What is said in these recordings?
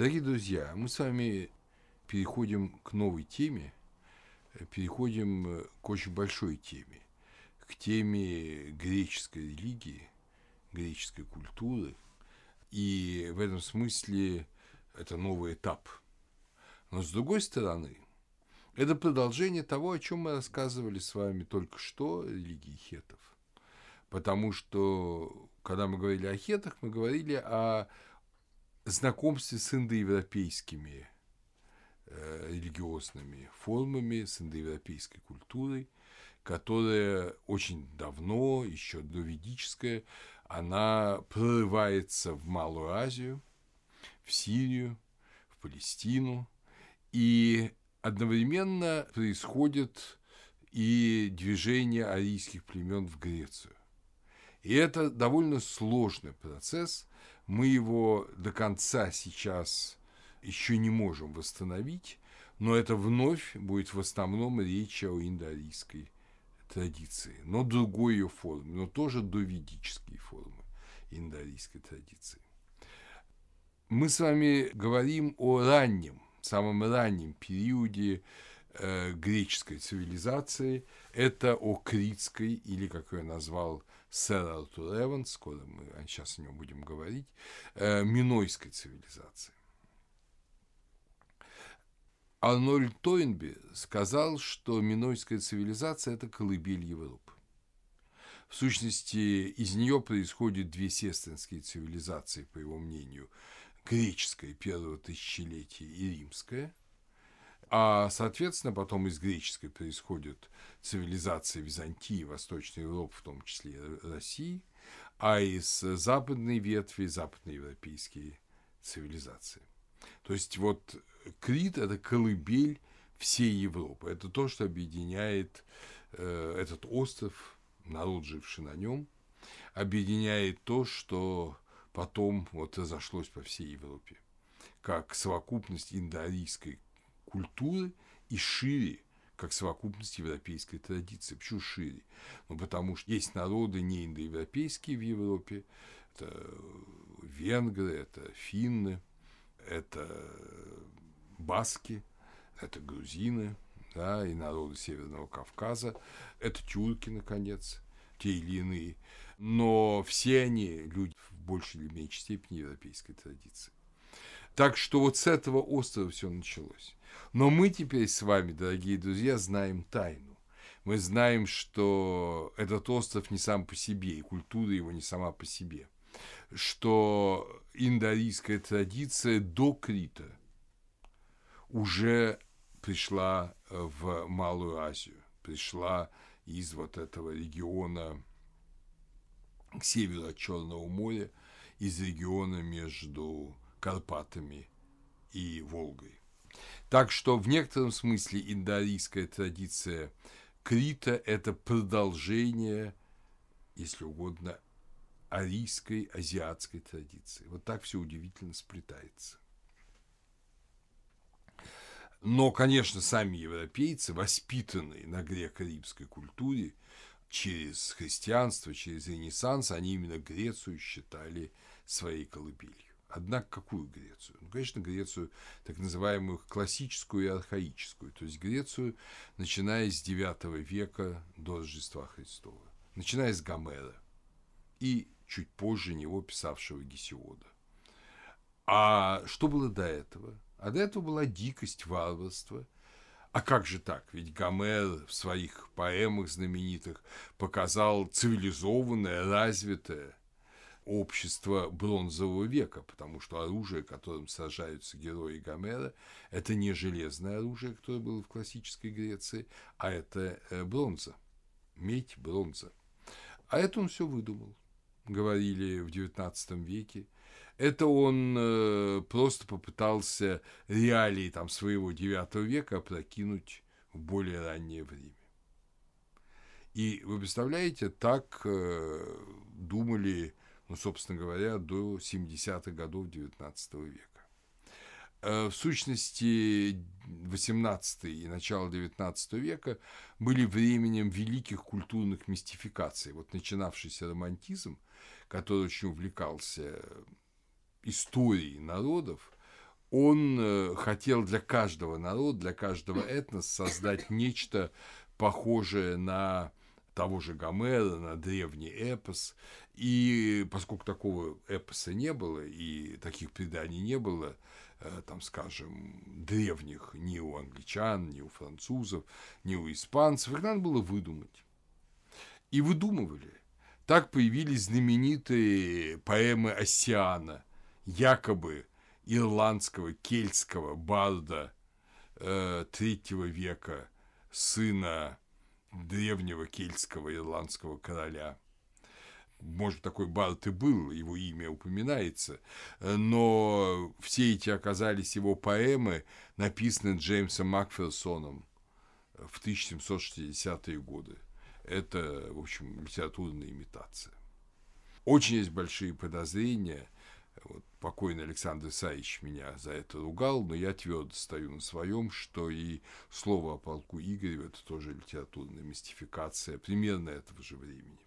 Дорогие друзья, мы с вами переходим к новой теме, переходим к очень большой теме, к теме греческой религии, греческой культуры. И в этом смысле это новый этап. Но с другой стороны, это продолжение того, о чем мы рассказывали с вами только что, религии хетов. Потому что, когда мы говорили о хетах, мы говорили о знакомстве с индоевропейскими э, религиозными формами, с индоевропейской культурой, которая очень давно, еще до ведическая, она прорывается в Малую Азию, в Сирию, в Палестину, и одновременно происходит и движение арийских племен в Грецию. И это довольно сложный процесс. Мы его до конца сейчас еще не можем восстановить, но это вновь будет в основном речь о индоарийской традиции, но другой ее форме, но тоже доведические формы индоарийской традиции. Мы с вами говорим о раннем, самом раннем периоде э, греческой цивилизации. Это о критской, или, как я назвал, сэр Артур Эванс, скоро мы сейчас о нем будем говорить, э, минойской цивилизации. Арнольд Тойнби сказал, что минойская цивилизация – это колыбель Европы. В сущности, из нее происходят две сестринские цивилизации, по его мнению, греческая первого тысячелетия и римская, а, соответственно, потом из греческой происходят цивилизации Византии, Восточной Европы, в том числе России, а из западной ветви западноевропейские цивилизации. То есть вот Крит – это колыбель всей Европы. Это то, что объединяет э, этот остров, народ, живший на нем, объединяет то, что потом вот разошлось по всей Европе, как совокупность индоарийской культуры и шире, как совокупность европейской традиции. Почему шире? Ну, потому что есть народы не индоевропейские в Европе, это венгры, это финны, это баски, это грузины, да, и народы Северного Кавказа, это тюрки, наконец, те или иные. Но все они люди в большей или меньшей степени европейской традиции. Так что вот с этого острова все началось. Но мы теперь с вами, дорогие друзья, знаем тайну. Мы знаем, что этот остров не сам по себе, и культура его не сама по себе. Что индоарийская традиция до Крита уже пришла в Малую Азию, пришла из вот этого региона к северу от Черного моря, из региона между Карпатами и Волгой. Так что в некотором смысле индоарийская традиция Крита – это продолжение, если угодно, арийской, азиатской традиции. Вот так все удивительно сплетается. Но, конечно, сами европейцы, воспитанные на греко-римской культуре, через христианство, через Ренессанс, они именно Грецию считали своей колыбелью. Однако какую Грецию? Ну, конечно, Грецию так называемую классическую и архаическую, то есть Грецию, начиная с IX века до Рождества Христова, начиная с Гомера и чуть позже него писавшего Гесиода. А что было до этого? А до этого была дикость, варварство – а как же так? Ведь Гомер в своих поэмах знаменитых показал цивилизованное, развитое общество бронзового века, потому что оружие, которым сражаются герои Гомера, это не железное оружие, которое было в классической Греции, а это э, бронза, медь, бронза. А это он все выдумал, говорили в XIX веке – это он э, просто попытался реалии там, своего IX века опрокинуть в более раннее время. И вы представляете, так э, думали, ну, собственно говоря, до 70-х годов XIX века. Э, в сущности, 18 и начало 19 века были временем великих культурных мистификаций. Вот начинавшийся романтизм, который очень увлекался историей народов, он э, хотел для каждого народа, для каждого этноса создать нечто похожее на того же Гомера, на древний эпос. И поскольку такого эпоса не было, и таких преданий не было, э, там, скажем, древних ни у англичан, ни у французов, ни у испанцев, их надо было выдумать. И выдумывали. Так появились знаменитые поэмы Оссиана, якобы ирландского, кельтского барда э, третьего века, сына древнего кельтского ирландского короля. Может, такой бард и был, его имя упоминается, но все эти оказались его поэмы, написанные Джеймсом Макферсоном в 1760-е годы. Это, в общем, литературная имитация. Очень есть большие подозрения – покойный Александр Исаевич меня за это ругал, но я твердо стою на своем, что и слово о полку Игореве – это тоже литературная мистификация примерно этого же времени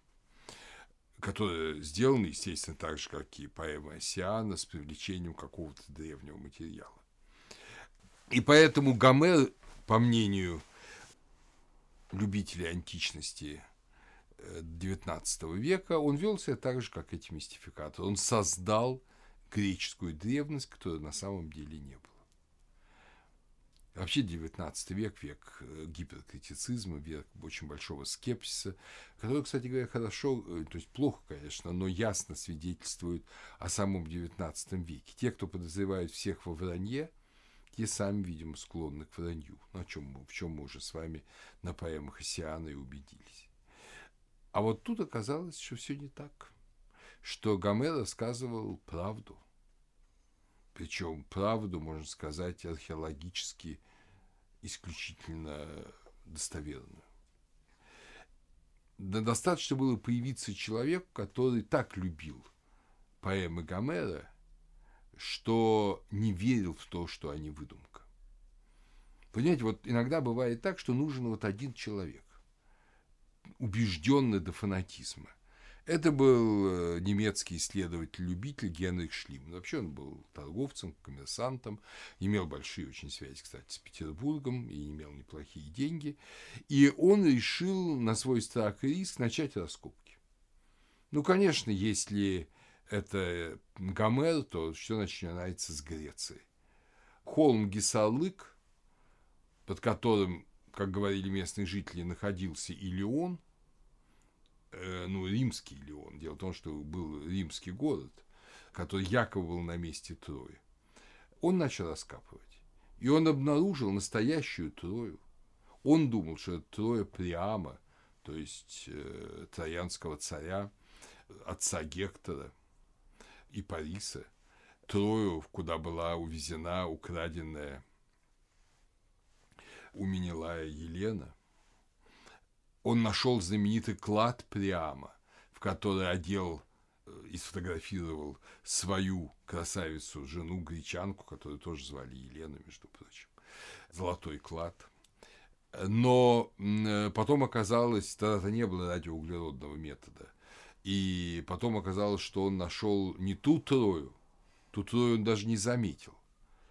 которая сделана, естественно, так же, как и поэма Осиана, с привлечением какого-то древнего материала. И поэтому Гомер, по мнению любителей античности XIX века, он вел себя так же, как эти мистификаторы. Он создал греческую древность, которой на самом деле не было. Вообще XIX век – век э, гиперкритицизма, век очень большого скепсиса, который, кстати говоря, хорошо, э, то есть плохо, конечно, но ясно свидетельствует о самом XIX веке. Те, кто подозревает всех во вранье, те сами, видимо, склонны к вранью, ну, о чем мы, в чем мы уже с вами на поэмах Исиана и убедились. А вот тут оказалось, что все не так, что Гомер рассказывал правду причем правду, можно сказать, археологически исключительно достоверную. Да достаточно было появиться человек, который так любил поэмы Гомера, что не верил в то, что они выдумка. Понимаете, вот иногда бывает так, что нужен вот один человек, убежденный до фанатизма – это был э, немецкий исследователь-любитель Генрих Шлиман. Вообще он был торговцем, коммерсантом, имел большие очень связи, кстати, с Петербургом и имел неплохие деньги. И он решил на свой страх и риск начать раскопки. Ну, конечно, если это Гомер, то все начинается с Греции. Холм Гесалык, под которым, как говорили местные жители, находился Илион – ну, римский Леон. Дело в том, что был римский город, который якобы был на месте Трои. Он начал раскапывать. И он обнаружил настоящую Трою. Он думал, что это Троя Приама, то есть э, троянского царя, отца Гектора и Париса, Трою, куда была увезена украденная у Менелая Елена – он нашел знаменитый клад Приама, в который одел э, и сфотографировал свою красавицу, жену, гречанку, которую тоже звали Елена, между прочим. Золотой клад. Но э, потом оказалось, тогда не было радиоуглеродного метода. И потом оказалось, что он нашел не ту трою, ту трою он даже не заметил.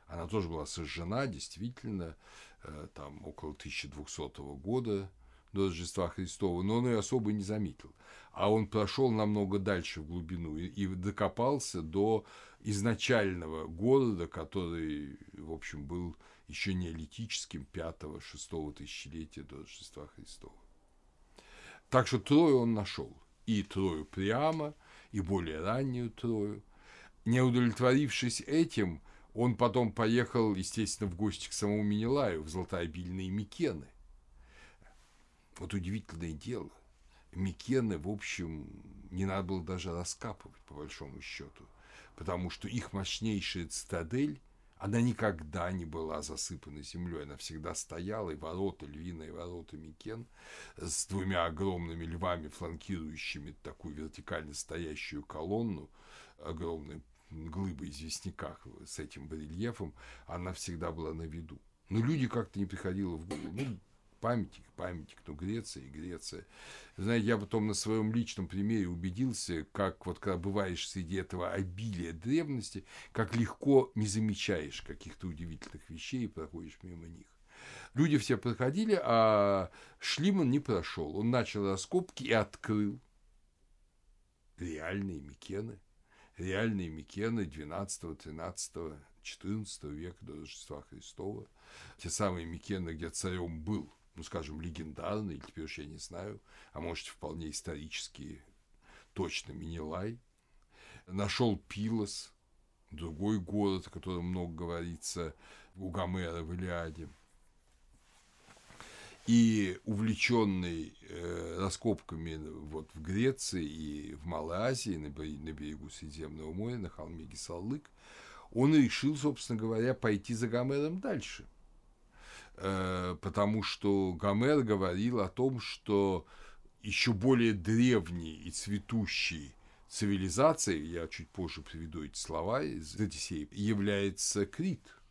Она тоже была сожжена, действительно, э, там около 1200 года, до Рождества Христова, но он ее особо не заметил. А он прошел намного дальше в глубину и, и докопался до изначального города, который, в общем, был еще неолитическим 5-6 тысячелетия до Рождества Христова. Так что Трою он нашел. И Трою прямо, и более раннюю Трою. Не удовлетворившись этим, он потом поехал, естественно, в гости к самому Менелаю, в золотообильные Микены. Вот удивительное дело. Микены, в общем, не надо было даже раскапывать, по большому счету, потому что их мощнейшая цитадель, она никогда не была засыпана землей, она всегда стояла, и ворота, львиные ворота Микен с двумя огромными львами, фланкирующими такую вертикально стоящую колонну, огромной глыбой известняка с этим барельефом, она всегда была на виду. Но люди как-то не приходило в голову. Ну, памятник, памятник, но Греция и Греция. Знаете, я потом на своем личном примере убедился, как вот когда бываешь среди этого обилия древности, как легко не замечаешь каких-то удивительных вещей и проходишь мимо них. Люди все проходили, а Шлиман не прошел. Он начал раскопки и открыл реальные Микены, реальные Микены 12, 13, 14 века до Рождества Христова. Те самые Микены, где царем был, ну, скажем, легендарный, или теперь уж я не знаю, а может, вполне исторические, точно Минилай. Нашел Пилос, другой город, о котором много говорится у Гомера в Илиаде – и увлеченный э, раскопками вот в Греции и в Малой Азии, на, на берегу Средиземного моря, на холме Гисалык, он решил, собственно говоря, пойти за Гомером дальше. Э, потому что Гомер говорил о том, что еще более древней и цветущей цивилизацией, я чуть позже приведу эти слова из Одиссеи, является Крит –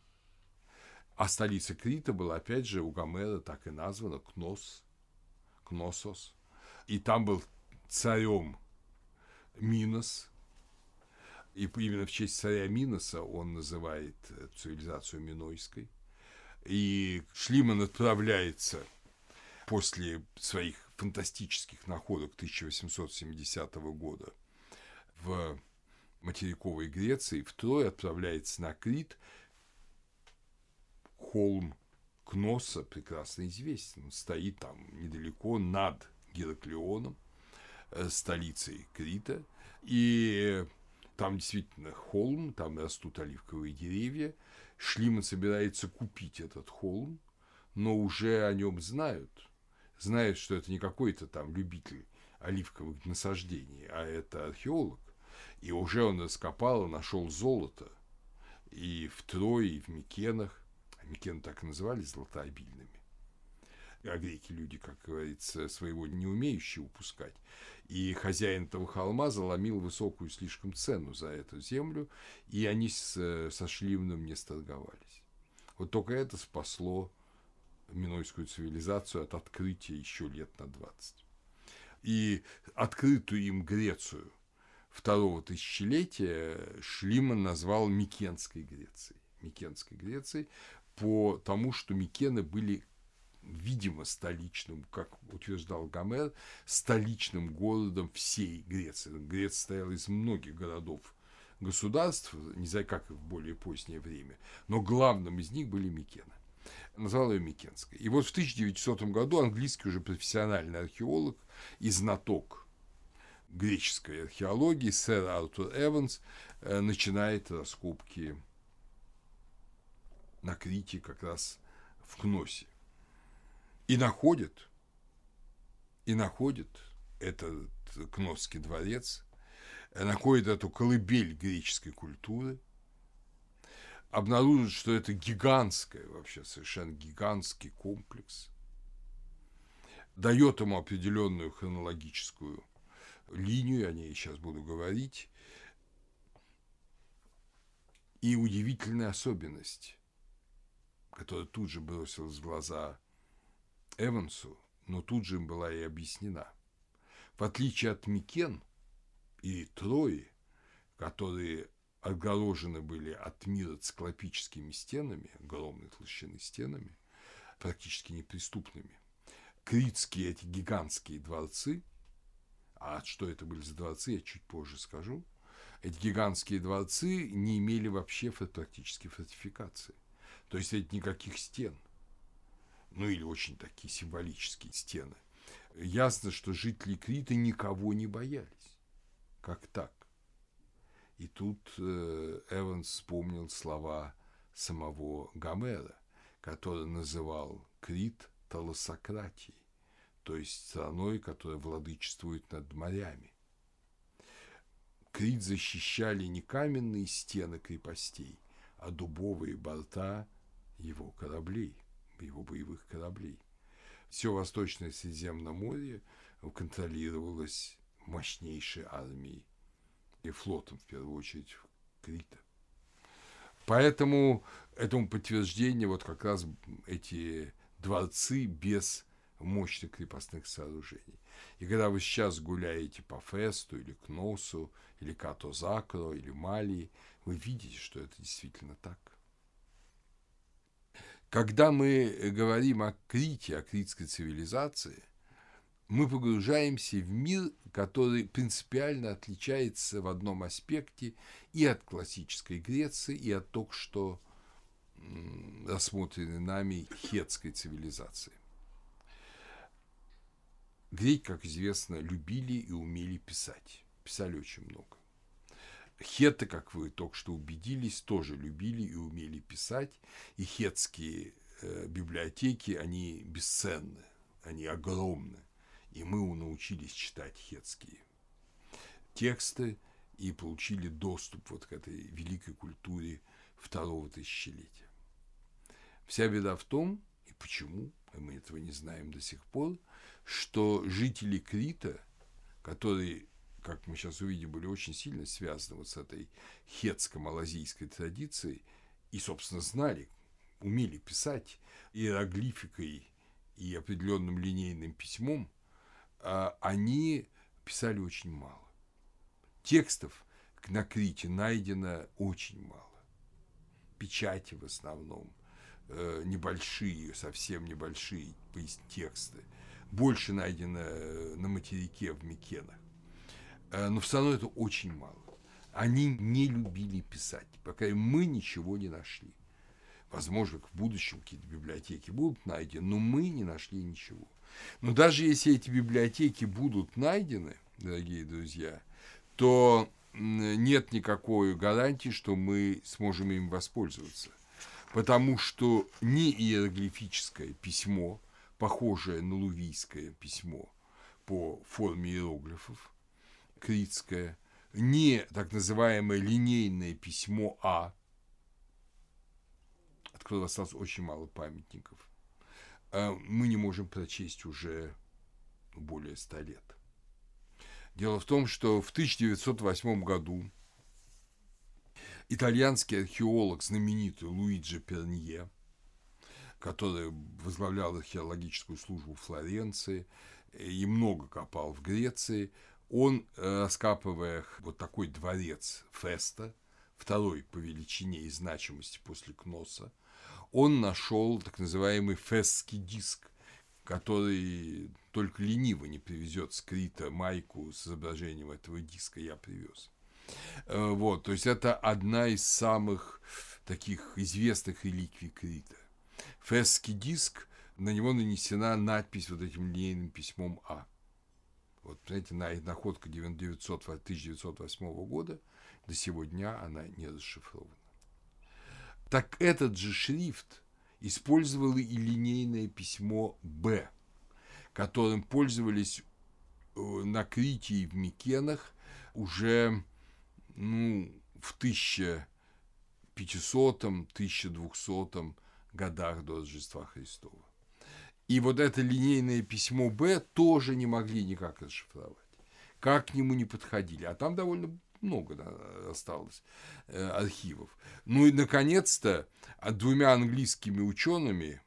а столица Крита была, опять же, у Гомера так и названа Кнос, Кносос. И там был царем Минос. И именно в честь царя Миноса он называет цивилизацию Минойской. И Шлиман отправляется после своих фантастических находок 1870 года в материковой Греции, второй отправляется на Крит – холм Кноса прекрасно известен. Он стоит там недалеко над Гераклеоном, э, столицей Крита. И там действительно холм, там растут оливковые деревья. Шлиман собирается купить этот холм, но уже о нем знают. Знают, что это не какой-то там любитель оливковых насаждений, а это археолог. И уже он раскопал и нашел золото и в Трое, и в Микенах. Микены так и назывались золотообильными. А греки люди, как говорится, своего не умеющие упускать. И хозяин этого холма заломил высокую слишком цену за эту землю, и они с, со Шлимном не сторговались. Вот только это спасло Минойскую цивилизацию от открытия еще лет на 20. И открытую им Грецию второго тысячелетия Шлиман назвал Микенской Грецией. Микенской Грецией, по тому, что Микены были видимо, столичным, как утверждал Гомер, столичным городом всей Греции. Греция состояла из многих городов государств, не знаю, как в более позднее время, но главным из них были Микены. Назвал ее Микенской. И вот в 1900 году английский уже профессиональный археолог и знаток греческой археологии сэр Артур Эванс э, начинает раскопки на Крите, как раз в Кносе. И находит, и находит этот Кносский дворец, находит эту колыбель греческой культуры, обнаружит, что это гигантское, вообще совершенно гигантский комплекс, дает ему определенную хронологическую линию, о ней сейчас буду говорить, и удивительная особенность которая тут же бросилась в глаза Эвансу, но тут же им была и объяснена. В отличие от Микен и Трои, которые отгорожены были от мира циклопическими стенами, огромной толщины стенами, практически неприступными, критские эти гигантские дворцы, а что это были за дворцы, я чуть позже скажу, эти гигантские дворцы не имели вообще практически фортификации. То есть это никаких стен. Ну или очень такие символические стены. Ясно, что жители Крита никого не боялись. Как так? И тут э, Эванс вспомнил слова самого Гомера, который называл Крит талосократией, то есть страной, которая владычествует над морями. Крит защищали не каменные стены крепостей, а дубовые борта его кораблей, его боевых кораблей. Все Восточное Средиземноморье контролировалось мощнейшей армией и флотом, в первую очередь, Крита. Поэтому этому подтверждение вот как раз эти дворцы без мощных крепостных сооружений. И когда вы сейчас гуляете по Фесту или Кносу, или Като-Закро, или Малии, вы видите, что это действительно так. Когда мы говорим о Крите, о критской цивилизации, мы погружаемся в мир, который принципиально отличается в одном аспекте и от классической Греции, и от только что рассмотренной нами хетской цивилизации. Греки, как известно, любили и умели писать. Писали очень много. Хеты, как вы только что убедились, тоже любили и умели писать. И хетские э, библиотеки, они бесценны, они огромны. И мы научились читать хетские тексты и получили доступ вот к этой великой культуре второго тысячелетия. Вся беда в том, и почему, мы этого не знаем до сих пор, что жители Крита, которые, как мы сейчас увидим, были очень сильно связаны вот с этой хетско-малазийской традицией и, собственно, знали, умели писать иероглификой и определенным линейным письмом, а, они писали очень мало. Текстов на Крите найдено очень мало. Печати в основном, э, небольшие, совсем небольшие тексты – больше найдено э, на материке в Микенах. Э, но все равно это очень мало. Они не любили писать, пока мы ничего не нашли. Возможно, в будущем какие-то библиотеки будут найдены, но мы не нашли ничего. Но даже если эти библиотеки будут найдены, дорогие друзья, то нет никакой гарантии, что мы сможем им воспользоваться. Потому что ни иероглифическое письмо – похожее на лувийское письмо по форме иероглифов, критское, не так называемое линейное письмо А, от которого осталось очень мало памятников, а мы не можем прочесть уже более ста лет. Дело в том, что в 1908 году итальянский археолог, знаменитый Луиджи Пернье, который возглавлял археологическую службу Флоренции и много копал в Греции, он, э, раскапывая вот такой дворец Феста, второй по величине и значимости после Кноса, он нашел так называемый фестский диск, который только лениво не привезет скрита майку с изображением этого диска я привез. Э, вот, то есть это одна из самых таких известных реликвий Крита. Фесский диск, на него нанесена надпись вот этим линейным письмом А. Вот, знаете, находка 900, 1908 года, до сегодня она не расшифрована. Так этот же шрифт использовало и линейное письмо Б, которым пользовались э, на Крите и в Микенах уже ну, в 1500-1200 годах до Рождества Христова. И вот это линейное письмо Б тоже не могли никак расшифровать. Как к нему не подходили. А там довольно много осталось э, архивов. Ну и, наконец-то, двумя английскими учеными,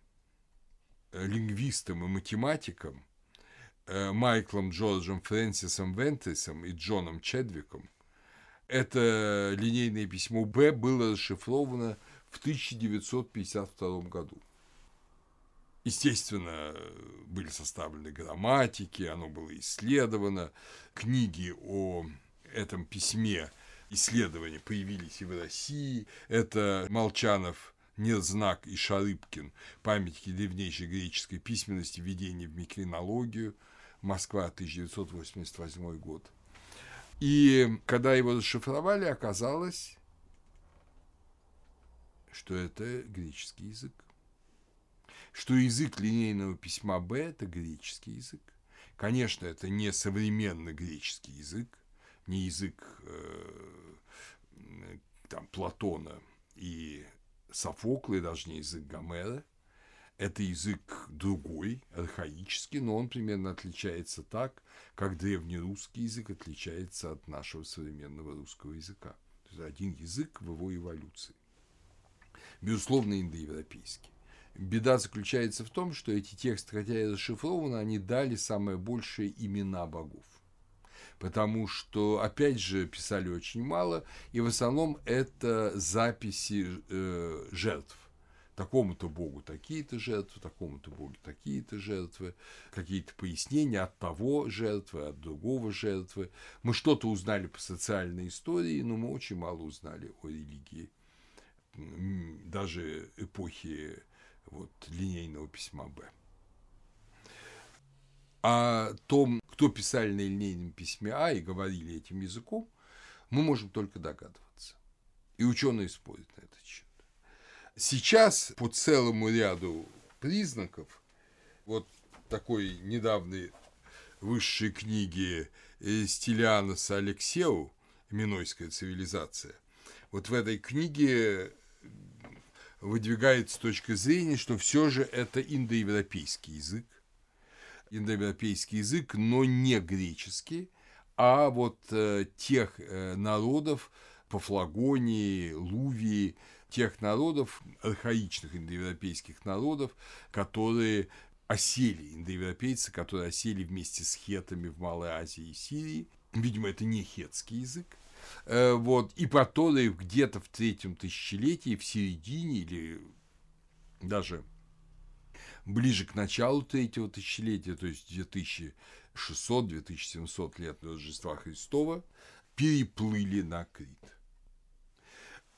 э, лингвистом и математиком, э, Майклом Джорджем Фрэнсисом Вентрисом и Джоном Чедвиком, это линейное письмо Б было расшифровано в 1952 году. Естественно, были составлены грамматики, оно было исследовано, книги о этом письме исследования появились и в России. Это Молчанов, Нерзнак и Шарыбкин, памятники древнейшей греческой письменности, введение в микринологию, Москва, 1988 год. И когда его расшифровали, оказалось, что это греческий язык. Что язык линейного письма Б – это греческий язык. Конечно, это не современный греческий язык, не язык э, там, Платона и Софокла, и даже не язык Гомера. Это язык другой, архаический, но он примерно отличается так, как древнерусский язык отличается от нашего современного русского языка. То есть один язык в его эволюции безусловно, индоевропейский. Беда заключается в том, что эти тексты, хотя и расшифрованы, они дали самое большее имена богов. Потому что, опять же, писали очень мало, и в основном это записи э, жертв такому-то богу такие-то жертвы, такому-то богу такие-то жертвы, какие-то пояснения от того жертвы, от другого жертвы. Мы что-то узнали по социальной истории, но мы очень мало узнали о религии. Даже эпохи вот, линейного письма Б. О том, кто писали на линейном письме А и говорили этим языком, мы можем только догадываться. И ученые спорят на этот счет. Сейчас по целому ряду признаков, вот такой недавней высшей книги Стилианоса Алексеу «Минойская цивилизация», вот в этой книге выдвигается точка зрения, что все же это индоевропейский язык, индоевропейский язык, но не греческий, а вот э, тех э, народов, Пафлагонии, Лувии, тех народов, архаичных индоевропейских народов, которые осели, индоевропейцы, которые осели вместе с хетами в Малой Азии и Сирии. Видимо, это не хетский язык. Э, вот, и которые где-то в третьем тысячелетии, в середине или даже ближе к началу третьего тысячелетия, то есть 2600-2700 лет Рождества Христова, переплыли на Крит.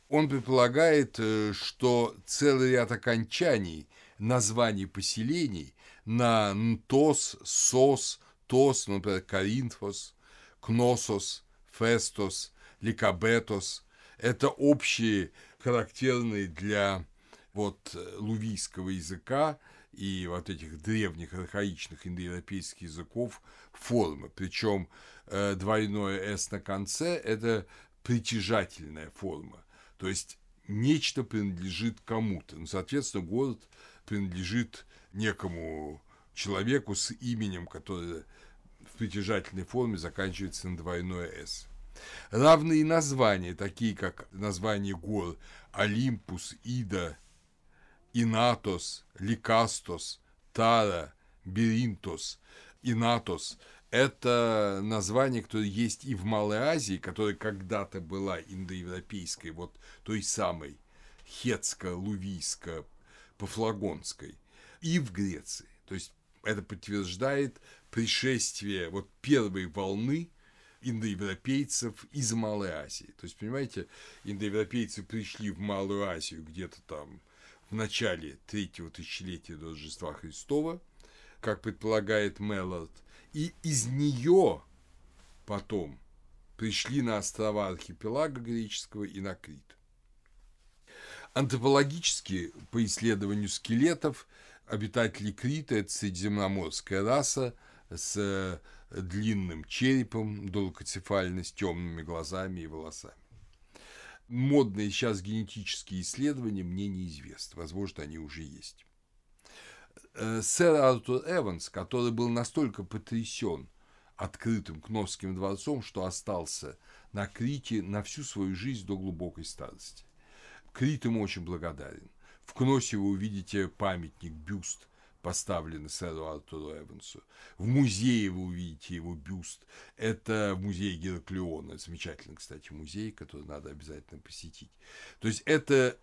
Он предполагает, э, что целый ряд окончаний названий поселений на Нтос, Сос, Тос, ну, например, Коринфос, Кносос, Фестос, Ликабетос – это общие, характерные для вот лувийского языка и вот этих древних архаичных индоевропейских языков формы. Причем э, двойное «с» на конце – это притяжательная форма. То есть нечто принадлежит кому-то. Ну, соответственно, город принадлежит некому человеку с именем, которое в притяжательной форме заканчивается на двойное «с». Равные названия, такие как название гор Олимпус, Ида, Инатос, Ликастос, Тара, Беринтос, Инатос – это название, которое есть и в Малой Азии, которая когда-то была индоевропейской, вот той самой хетско-лувийско-пафлагонской, и в Греции. То есть это подтверждает пришествие вот первой волны индоевропейцев из Малой Азии. То есть, понимаете, индоевропейцы пришли в Малую Азию где-то там в начале третьего тысячелетия до Рождества Христова, как предполагает Меллард – и из нее потом пришли на острова архипелага греческого и на Крит. Антропологически, по исследованию скелетов, обитатели Крита – это средиземноморская раса с длинным черепом, долгоцефальной, с темными глазами и волосами. Модные сейчас генетические исследования мне неизвестны, возможно, они уже есть. Э, сэр Артур Эванс, который был настолько потрясен открытым Кносским дворцом, что остался на Крите на всю свою жизнь до глубокой старости. Крит ему очень благодарен. В Кносе вы увидите памятник, бюст, поставленный сэру Артуру Эвансу. В музее вы увидите его бюст. Это в музее Гераклеона. Замечательный, кстати, музей, который надо обязательно посетить. То есть это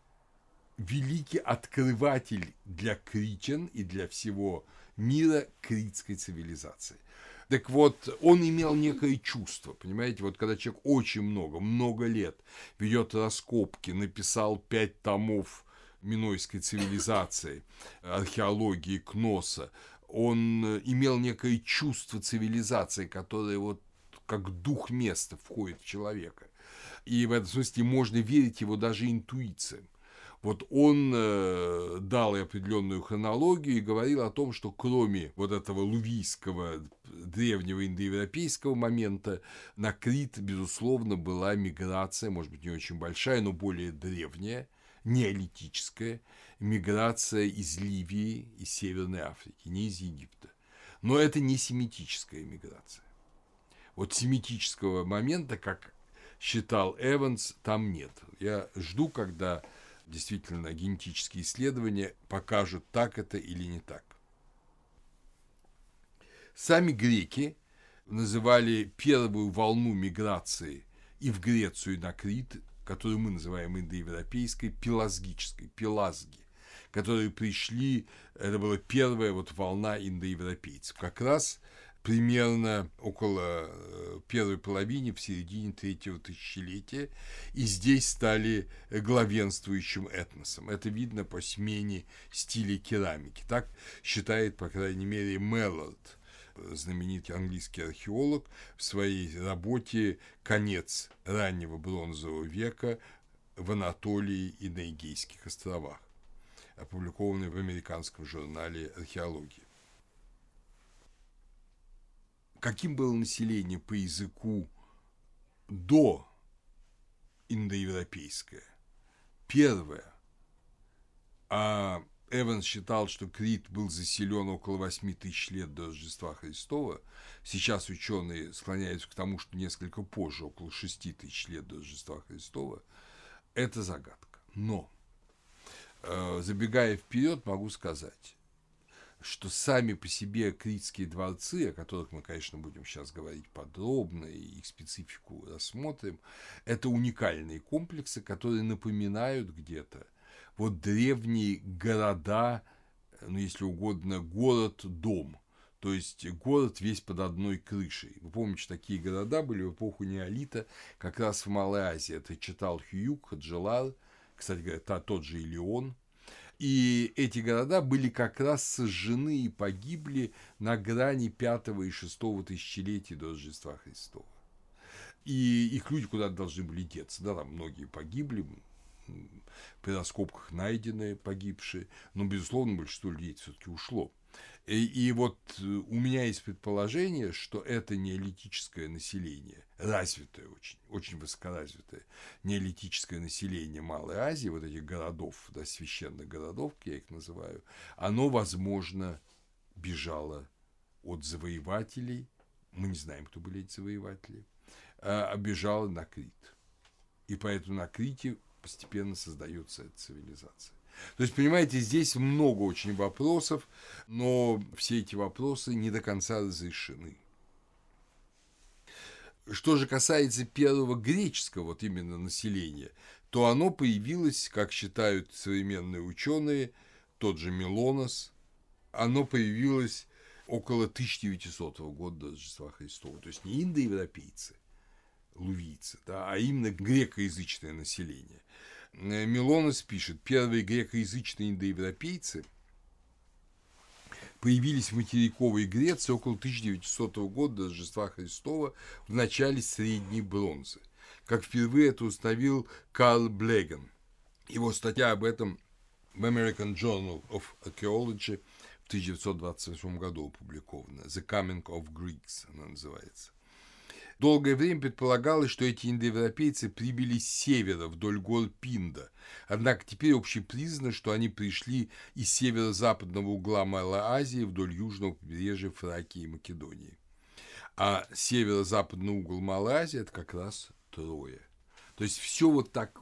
великий открыватель для критян и для всего мира критской цивилизации. Так вот, он имел некое чувство, понимаете, вот когда человек очень много, много лет ведет раскопки, написал пять томов Минойской цивилизации, археологии Кноса, он имел некое чувство цивилизации, которое вот как дух места входит в человека. И в этом смысле можно верить его даже интуициям. Вот он э, дал определенную хронологию и говорил о том, что кроме вот этого лувийского древнего индоевропейского момента на Крит, безусловно, была миграция, может быть, не очень большая, но более древняя, неолитическая миграция из Ливии, из Северной Африки, не из Египта. Но это не семитическая миграция. Вот семитического момента, как считал Эванс, там нет. Я жду, когда действительно генетические исследования покажут, так это или не так. Сами греки называли первую волну миграции и в Грецию, и на Крит, которую мы называем индоевропейской, пелазгической, пелазги, которые пришли, это была первая вот волна индоевропейцев. Как раз примерно около э, первой половины, в середине третьего тысячелетия, и здесь стали главенствующим этносом. Это видно по смене стиля керамики. Так считает, по крайней мере, Меллард, знаменитый английский археолог, в своей работе «Конец раннего бронзового века в Анатолии и на Эгейских островах», опубликованный в американском журнале «Археология» каким было население по языку до индоевропейское. Первое. А Эванс считал, что Крит был заселен около 8 тысяч лет до Рождества Христова. Сейчас ученые склоняются к тому, что несколько позже, около 6 тысяч лет до Рождества Христова. Это загадка. Но, э, забегая вперед, могу сказать, что сами по себе критские дворцы, о которых мы, конечно, будем сейчас говорить подробно и их специфику рассмотрим, это уникальные комплексы, которые напоминают где-то вот древние города, ну, если угодно, город-дом, то есть город весь под одной крышей. Вы помните, такие города были в эпоху неолита как раз в Малой Азии. Это читал Хьюк, Хаджелар, кстати говоря, тот же Илион – и эти города были как раз сожжены и погибли на грани пятого и шестого тысячелетия до Рождества Христова. И их люди куда-то должны были деться. Да, там многие погибли, при раскопках найдены погибшие, но, безусловно, большинство людей все-таки ушло. И, и вот э, у меня есть предположение, что это неолитическое население, развитое очень, очень высокоразвитое неолитическое население Малой Азии, вот этих городов, да, священных городов, как я их называю, оно, возможно, бежало от завоевателей, мы не знаем, кто были эти завоеватели, а бежало на Крит. И поэтому на Крите постепенно создается эта цивилизация. То есть, понимаете, здесь много очень вопросов, но все эти вопросы не до конца разрешены. Что же касается первого греческого вот именно населения, то оно появилось, как считают современные ученые, тот же Милонос, оно появилось около 1900 года до Рождества Христова. То есть не индоевропейцы, лувийцы, да, а именно грекоязычное население. Э, Милонос пишет, первые грекоязычные индоевропейцы появились в материковой Греции около 1900 года до Рождества Христова в начале Средней Бронзы, как впервые это установил Карл Блеген. Его статья об этом в American Journal of Archaeology в 1928 году опубликована. The Coming of Greeks она называется. Долгое время предполагалось, что эти индоевропейцы прибыли с севера вдоль гор Пинда. Однако теперь общепризнано, что они пришли из северо-западного угла Малой вдоль южного побережья Фракии и Македонии. А северо-западный угол Малой это как раз Троя. То есть все вот так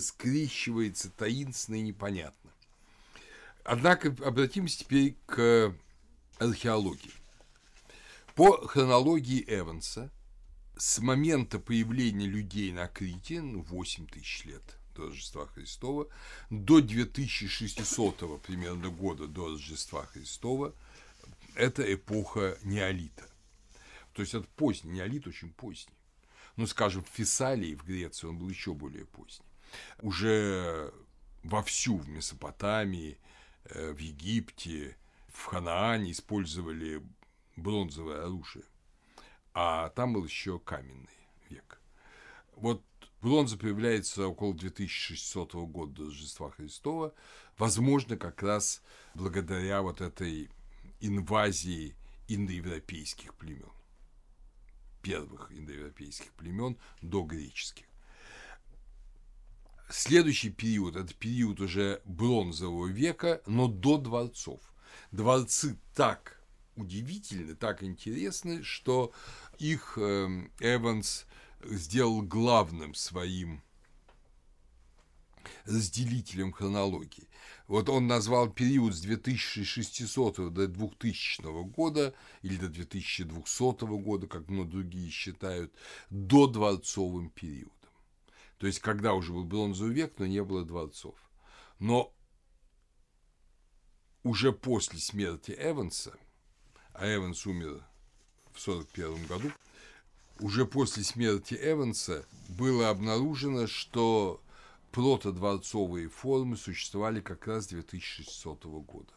скрещивается таинственно и непонятно. Однако обратимся теперь к археологии. По хронологии Эванса, с момента появления людей на Крите, ну, 8 тысяч лет до Рождества Христова, до 2600 примерно года до Рождества Христова, это эпоха неолита. То есть это поздний, неолит очень поздний. Ну, скажем, в Фессалии, в Греции, он был еще более поздний. Уже вовсю в Месопотамии, э, в Египте, в Ханаане использовали бронзовое оружие, а там был еще каменный век. Вот бронза появляется около 2600 года до Рождества Христова, возможно, как раз благодаря вот этой инвазии индоевропейских племен, первых индоевропейских племен до греческих. Следующий период – это период уже бронзового века, но до дворцов. Дворцы так удивительны, так интересны, что их эм, Эванс сделал главным своим разделителем хронологии. Вот он назвал период с 2600 до 2000 года или до 2200 года, как многие другие считают, до дворцовым периодом. То есть, когда уже был бронзовый век, но не было дворцов. Но уже после смерти Эванса, а Эванс умер в 1941 году, уже после смерти Эванса было обнаружено, что протодворцовые формы существовали как раз с 2600 года.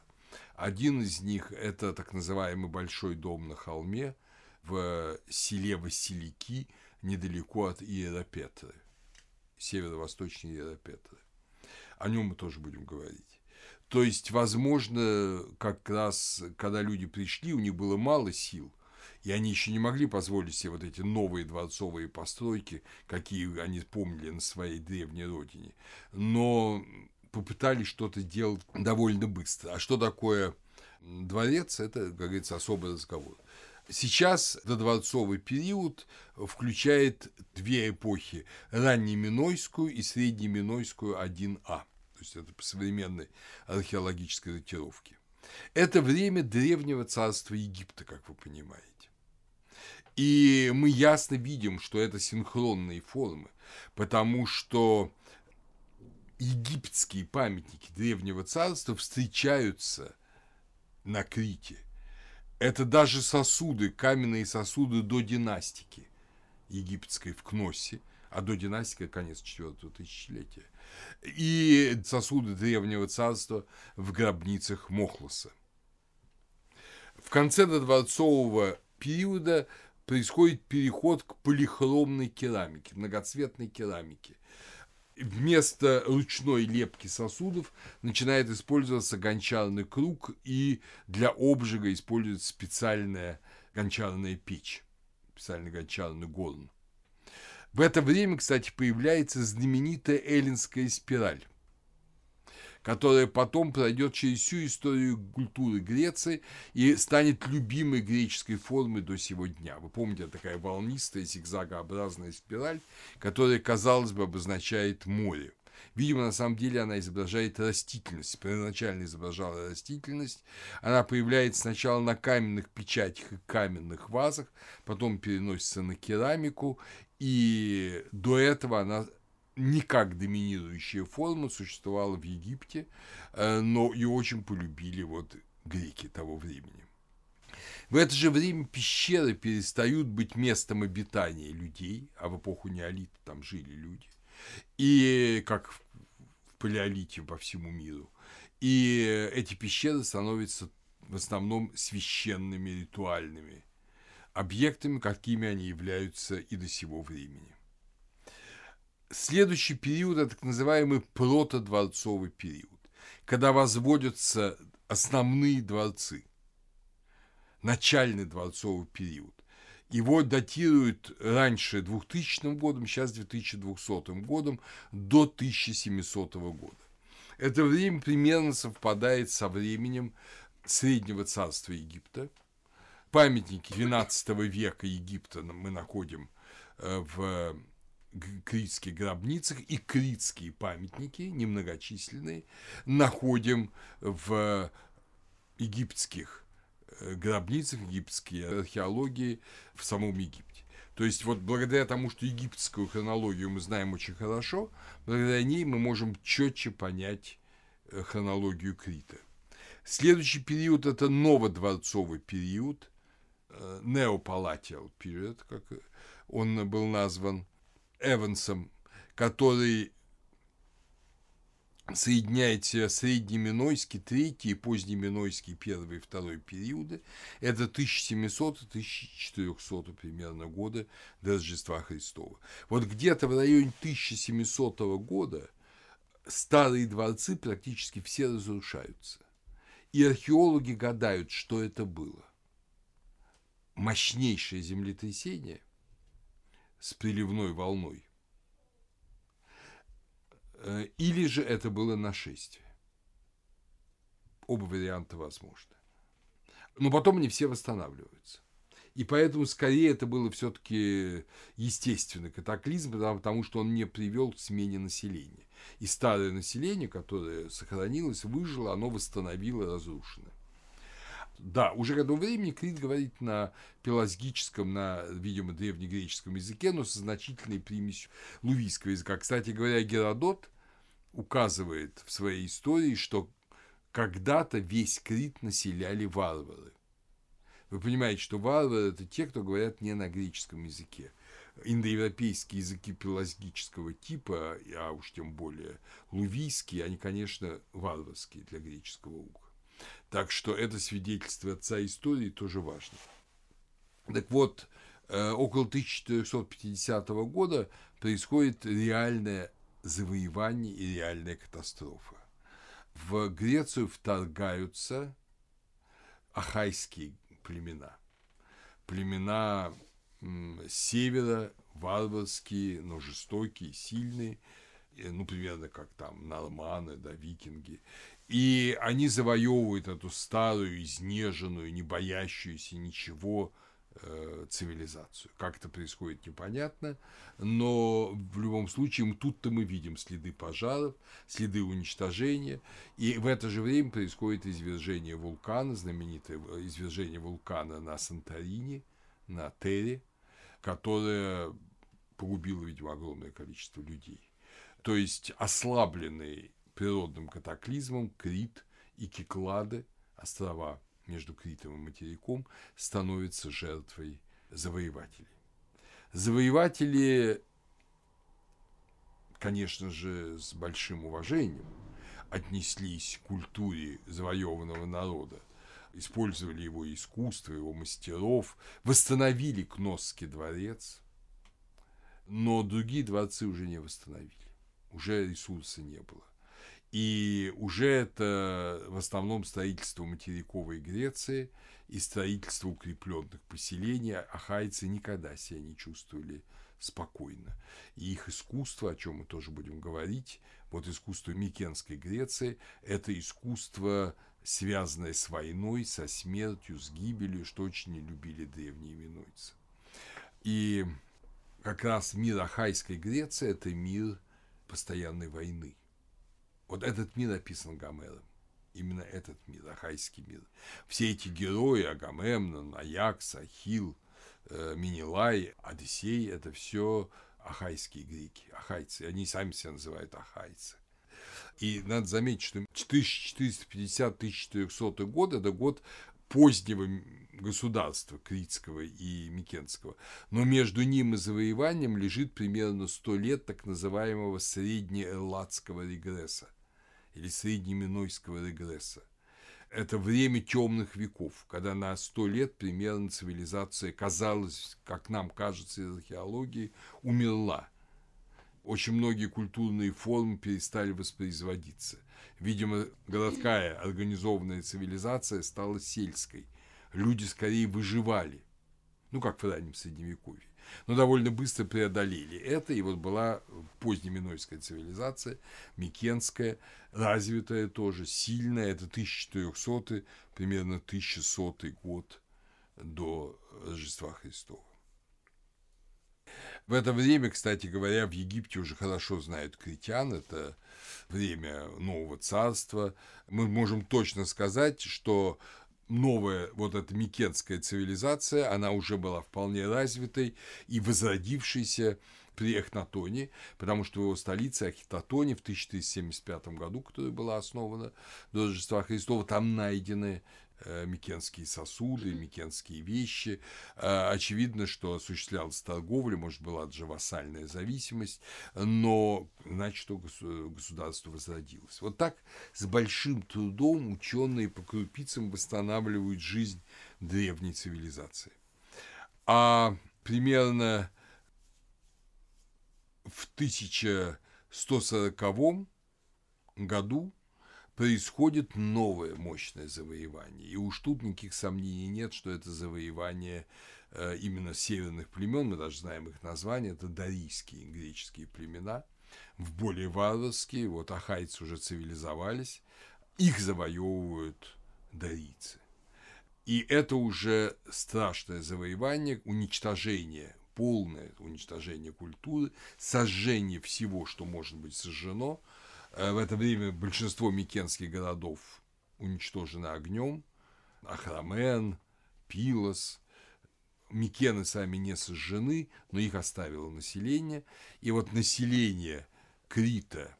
Один из них – это так называемый Большой дом на холме в селе Василики, недалеко от Иеропетры, северо-восточнее Иеропетры. О нем мы тоже будем говорить. То есть, возможно, как раз, когда люди пришли, у них было мало сил, и они еще не могли позволить себе вот эти новые дворцовые постройки, какие они помнили на своей древней родине. Но попытались что-то делать довольно быстро. А что такое дворец, это, как говорится, особый разговор. Сейчас додворцовый период включает две эпохи – раннеминойскую и среднеминойскую 1А. Есть это по современной археологической датировке. Это время древнего царства Египта, как вы понимаете. И мы ясно видим, что это синхронные формы, потому что египетские памятники древнего царства встречаются на Крите. Это даже сосуды, каменные сосуды до династики египетской в Кносе, а до династики конец четвертого тысячелетия. И сосуды древнего царства в гробницах Мохлоса. В конце дворцового периода происходит переход к полихромной керамике, многоцветной керамике. Вместо ручной лепки сосудов начинает использоваться гончарный круг, и для обжига используется специальная гончарная печь, специальный гончарный горн. В это время, кстати, появляется знаменитая эллинская спираль которая потом пройдет через всю историю культуры Греции и станет любимой греческой формой до сего дня. Вы помните, такая волнистая зигзагообразная спираль, которая, казалось бы, обозначает море. Видимо, на самом деле она изображает растительность. Первоначально изображала растительность. Она появляется сначала на каменных печатях и каменных вазах, потом переносится на керамику, и до этого она не как доминирующая форма существовала в Египте, э, но и очень полюбили вот греки того времени. В это же время пещеры перестают быть местом обитания людей, а в эпоху неолита там жили люди, и как в палеолите по всему миру. И эти пещеры становятся в основном священными ритуальными объектами, какими они являются и до сего времени. Следующий период – это так называемый протодворцовый период, когда возводятся основные дворцы, начальный дворцовый период. Его датируют раньше 2000 годом, сейчас 2200 годом, до 1700 года. Это время примерно совпадает со временем Среднего царства Египта. Памятники XII века Египта мы находим э, в критских гробницах и критские памятники, немногочисленные, находим в египетских э, гробницах, египетской археологии в самом Египте. То есть вот благодаря тому, что египетскую хронологию мы знаем очень хорошо, благодаря ней мы можем четче понять э, хронологию Крита. Следующий период – это новодворцовый период, неопалатиал э, period, как он был назван – Эвансом, который соединяет себя среднеминойский, третий и позднеминойский первый и второй периоды. Это 1700-1400 примерно года до Рождества Христова. Вот где-то в районе 1700 года старые дворцы практически все разрушаются. И археологи гадают, что это было. Мощнейшее землетрясение – с приливной волной. Э, или же это было нашествие. Оба варианта возможны. Но потом они все восстанавливаются. И поэтому скорее это было все-таки естественный катаклизм, потому что он не привел к смене населения. И старое население, которое сохранилось, выжило, оно восстановило разрушенное. Да, уже к этому времени Крит говорит на пелагическом, на, видимо, древнегреческом языке, но со значительной примесью лувийского языка. Кстати говоря, Геродот указывает в своей истории, что когда-то весь Крит населяли варвары. Вы понимаете, что варвары – это те, кто говорят не на греческом языке. Индоевропейские языки пелагического типа, а уж тем более лувийские, они, конечно, варварские для греческого уха. Так что это свидетельство отца истории тоже важно. Так вот, э, около 1450 года происходит реальное завоевание и реальная катастрофа. В Грецию вторгаются ахайские племена. Племена севера, варварские, но жестокие, сильные, ну, примерно как там норманы, да, викинги. И они завоевывают эту старую, изнеженную, не боящуюся ничего э, цивилизацию. Как это происходит, непонятно, но в любом случае тут-то мы видим следы пожаров, следы уничтожения, и в это же время происходит извержение вулкана, знаменитое извержение вулкана на Санторини, на Тере, которое погубило, видимо, огромное количество людей. То есть ослабленный природным катаклизмом Крит и Киклады, острова между Критом и материком, становятся жертвой завоевателей. Завоеватели, конечно же, с большим уважением отнеслись к культуре завоеванного народа, использовали его искусство, его мастеров, восстановили Кносский дворец, но другие дворцы уже не восстановили, уже ресурса не было. И уже это в основном строительство материковой Греции и строительство укрепленных поселений. Ахайцы никогда себя не чувствовали спокойно. И их искусство, о чем мы тоже будем говорить, вот искусство Микенской Греции, это искусство, связанное с войной, со смертью, с гибелью, что очень не любили древние минойцы. И как раз мир Ахайской Греции – это мир постоянной войны. Вот этот мир описан Гомером. Именно этот мир, Ахайский мир. Все эти герои, Агамемнон, Аякс, Ахил, э, Минилай, Одиссей, это все ахайские греки, ахайцы. Они сами себя называют ахайцы. И надо заметить, что 1450-1400 год – это год позднего государства Критского и Микенского. Но между ним и завоеванием лежит примерно 100 лет так называемого среднеэлладского регресса – или среднеминойского регресса. Это время темных веков, когда на сто лет примерно цивилизация, казалось, как нам кажется из археологии, умерла. Очень многие культурные формы перестали воспроизводиться. Видимо, городская организованная цивилизация стала сельской. Люди скорее выживали, ну, как в раннем Средневековье но довольно быстро преодолели это, и вот была позднеминойская цивилизация, Микенская, развитая тоже, сильная, это 1400 примерно 1100 год до Рождества Христова. В это время, кстати говоря, в Египте уже хорошо знают критян, это время нового царства. Мы можем точно сказать, что новая вот эта микенская цивилизация, она уже была вполне развитой и возродившейся при Эхнатоне, потому что его столице Ахитотоне в 1375 году, которая была основана до Рождества Христова, там найдены микенские сосуды, микенские вещи. Э, очевидно, что осуществлялась торговля, может, была даже вассальная зависимость, но значит, что государство возродилось. Вот так с большим трудом ученые по крупицам восстанавливают жизнь древней цивилизации. А примерно в 1140 году происходит новое мощное завоевание. И уж тут никаких сомнений нет, что это завоевание э, именно северных племен, мы даже знаем их название, это дарийские греческие племена, в более варварские, вот ахайцы уже цивилизовались, их завоевывают дарийцы. И это уже страшное завоевание, уничтожение полное уничтожение культуры, сожжение всего, что может быть сожжено. Э, в это время большинство микенских городов уничтожено огнем. Ахрамен, Пилос, Микены сами не сожжены, но их оставило население. И вот население Крита,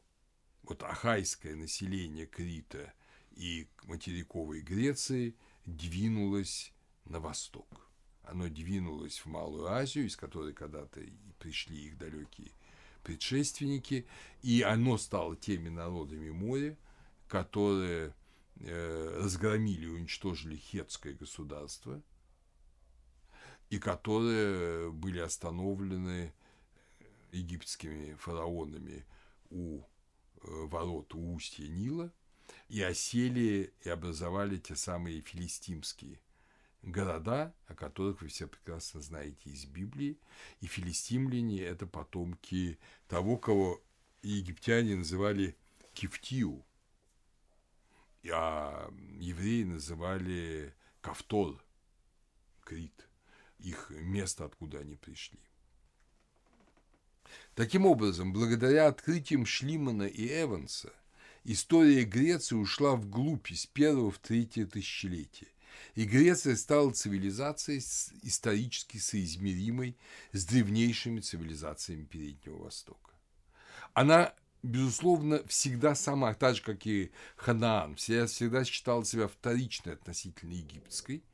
вот ахайское население Крита и материковой Греции двинулось на восток. Оно двинулось в Малую Азию, из которой когда-то пришли их далекие предшественники, и оно стало теми народами моря, которые э, разгромили и уничтожили хетское государство, и которые были остановлены египетскими фараонами у э, ворот у устья Нила и осели и образовали те самые филистимские города, о которых вы все прекрасно знаете из Библии. И филистимляне – это потомки того, кого египтяне называли Кифтиу, а евреи называли Кавтор, Крит, их место, откуда они пришли. Таким образом, благодаря открытиям Шлимана и Эванса, история Греции ушла вглубь из первого в третье тысячелетие, и Греция стала цивилизацией исторически соизмеримой с древнейшими цивилизациями Переднего Востока. Она безусловно, всегда сама, так же, как и Ханаан, всегда считала себя вторичной относительно египетской,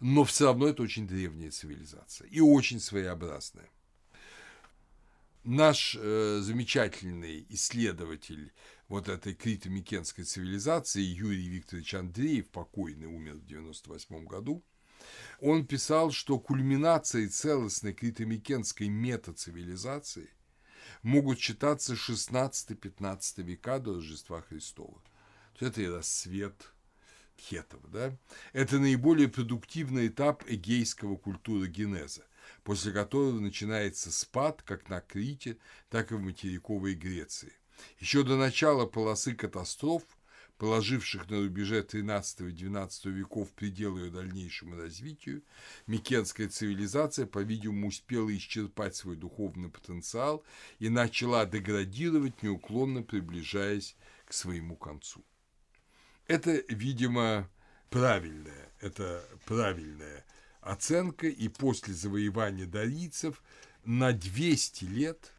но все равно это очень древняя цивилизация и очень своеобразная. Наш э, замечательный исследователь вот этой крито-микенской цивилизации Юрий Викторович Андреев, покойный, умер в 98 году, он писал, что кульминацией целостной крито-микенской метацивилизации могут считаться 16-15 века до Рождества Христова. То это и рассвет хетов. Да? Это наиболее продуктивный этап эгейского культурогенеза, после которого начинается спад как на Крите, так и в материковой Греции. Еще до начала полосы катастроф, положивших на рубеже XIII и XII веков предел ее дальнейшему развитию, микенская цивилизация, по-видимому, успела исчерпать свой духовный потенциал и начала деградировать, неуклонно приближаясь к своему концу. Это, видимо, правильная, это правильная оценка, и после завоевания дарийцев на 200 лет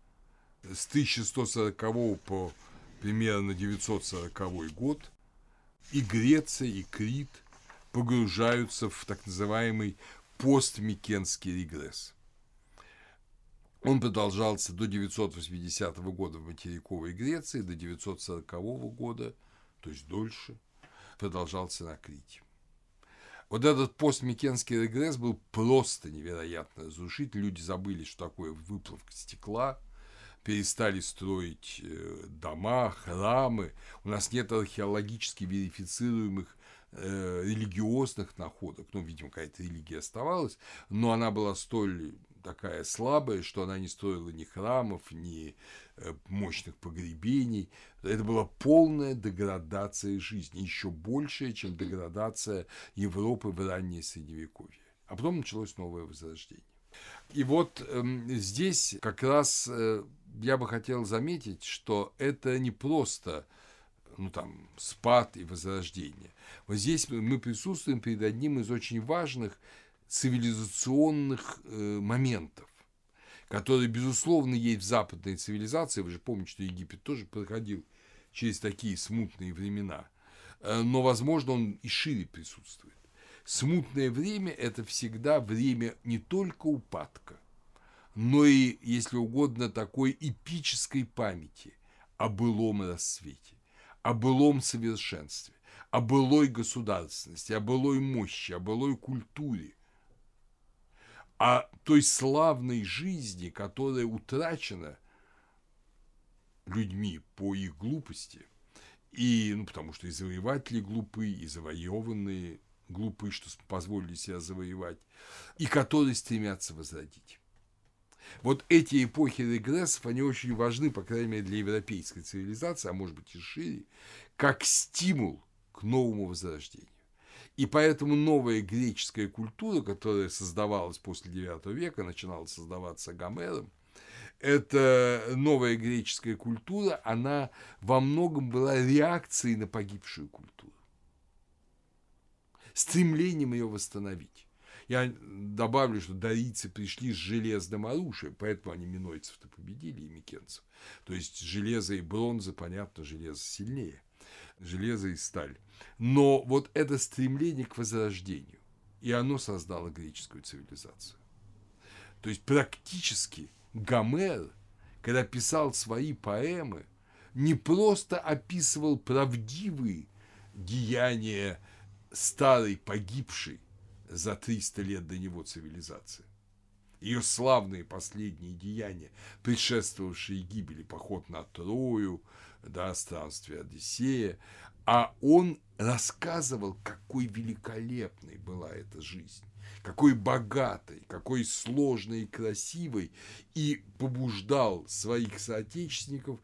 с 1140 по примерно 940 год и Греция, и Крит погружаются в так называемый постмикенский регресс. Он продолжался до 980 года в материковой Греции, до 940 года, то есть дольше, продолжался на Крите. Вот этот постмикенский регресс был просто невероятно разрушительный. Люди забыли, что такое выплавка стекла – перестали строить э, дома, храмы, у нас нет археологически верифицируемых э, религиозных находок, ну, видимо, какая-то религия оставалась, но она была столь такая слабая, что она не строила ни храмов, ни э, мощных погребений. Это была полная деградация жизни, еще большая, чем деградация Европы в раннее Средневековье. А потом началось новое возрождение. И вот э, здесь как раз э, я бы хотел заметить, что это не просто ну, там, спад и возрождение. Вот здесь мы присутствуем перед одним из очень важных цивилизационных э, моментов, которые, безусловно, есть в западной цивилизации. Вы же помните, что Египет тоже проходил через такие смутные времена. Э, но, возможно, он и шире присутствует. Смутное время – это всегда время не только упадка, но и, если угодно, такой эпической памяти о былом рассвете, о былом совершенстве, о былой государственности, о былой мощи, о былой культуре, о той славной жизни, которая утрачена людьми по их глупости, и, ну, потому что и завоеватели глупые, и завоеванные глупые, что позволили себя завоевать, и которые стремятся возродить. Вот эти эпохи регрессов, они очень важны, по крайней мере, для европейской цивилизации, а может быть и шире, как стимул к новому возрождению. И поэтому новая греческая культура, которая создавалась после IX века, начинала создаваться Гомером, эта новая греческая культура, она во многом была реакцией на погибшую культуру, стремлением ее восстановить. Я добавлю, что дарийцы пришли с железным оружием, поэтому они минойцев-то победили и микенцев. То есть железо и бронза, понятно, железо сильнее. Железо и сталь. Но вот это стремление к возрождению, и оно создало греческую цивилизацию. То есть практически Гомер, когда писал свои поэмы, не просто описывал правдивые деяния старой погибшей за 300 лет до него цивилизации. Ее славные последние деяния, предшествовавшие гибели, поход на Трою, да, странствие Одиссея, а он рассказывал, какой великолепной была эта жизнь, какой богатой, какой сложной и красивой, и побуждал своих соотечественников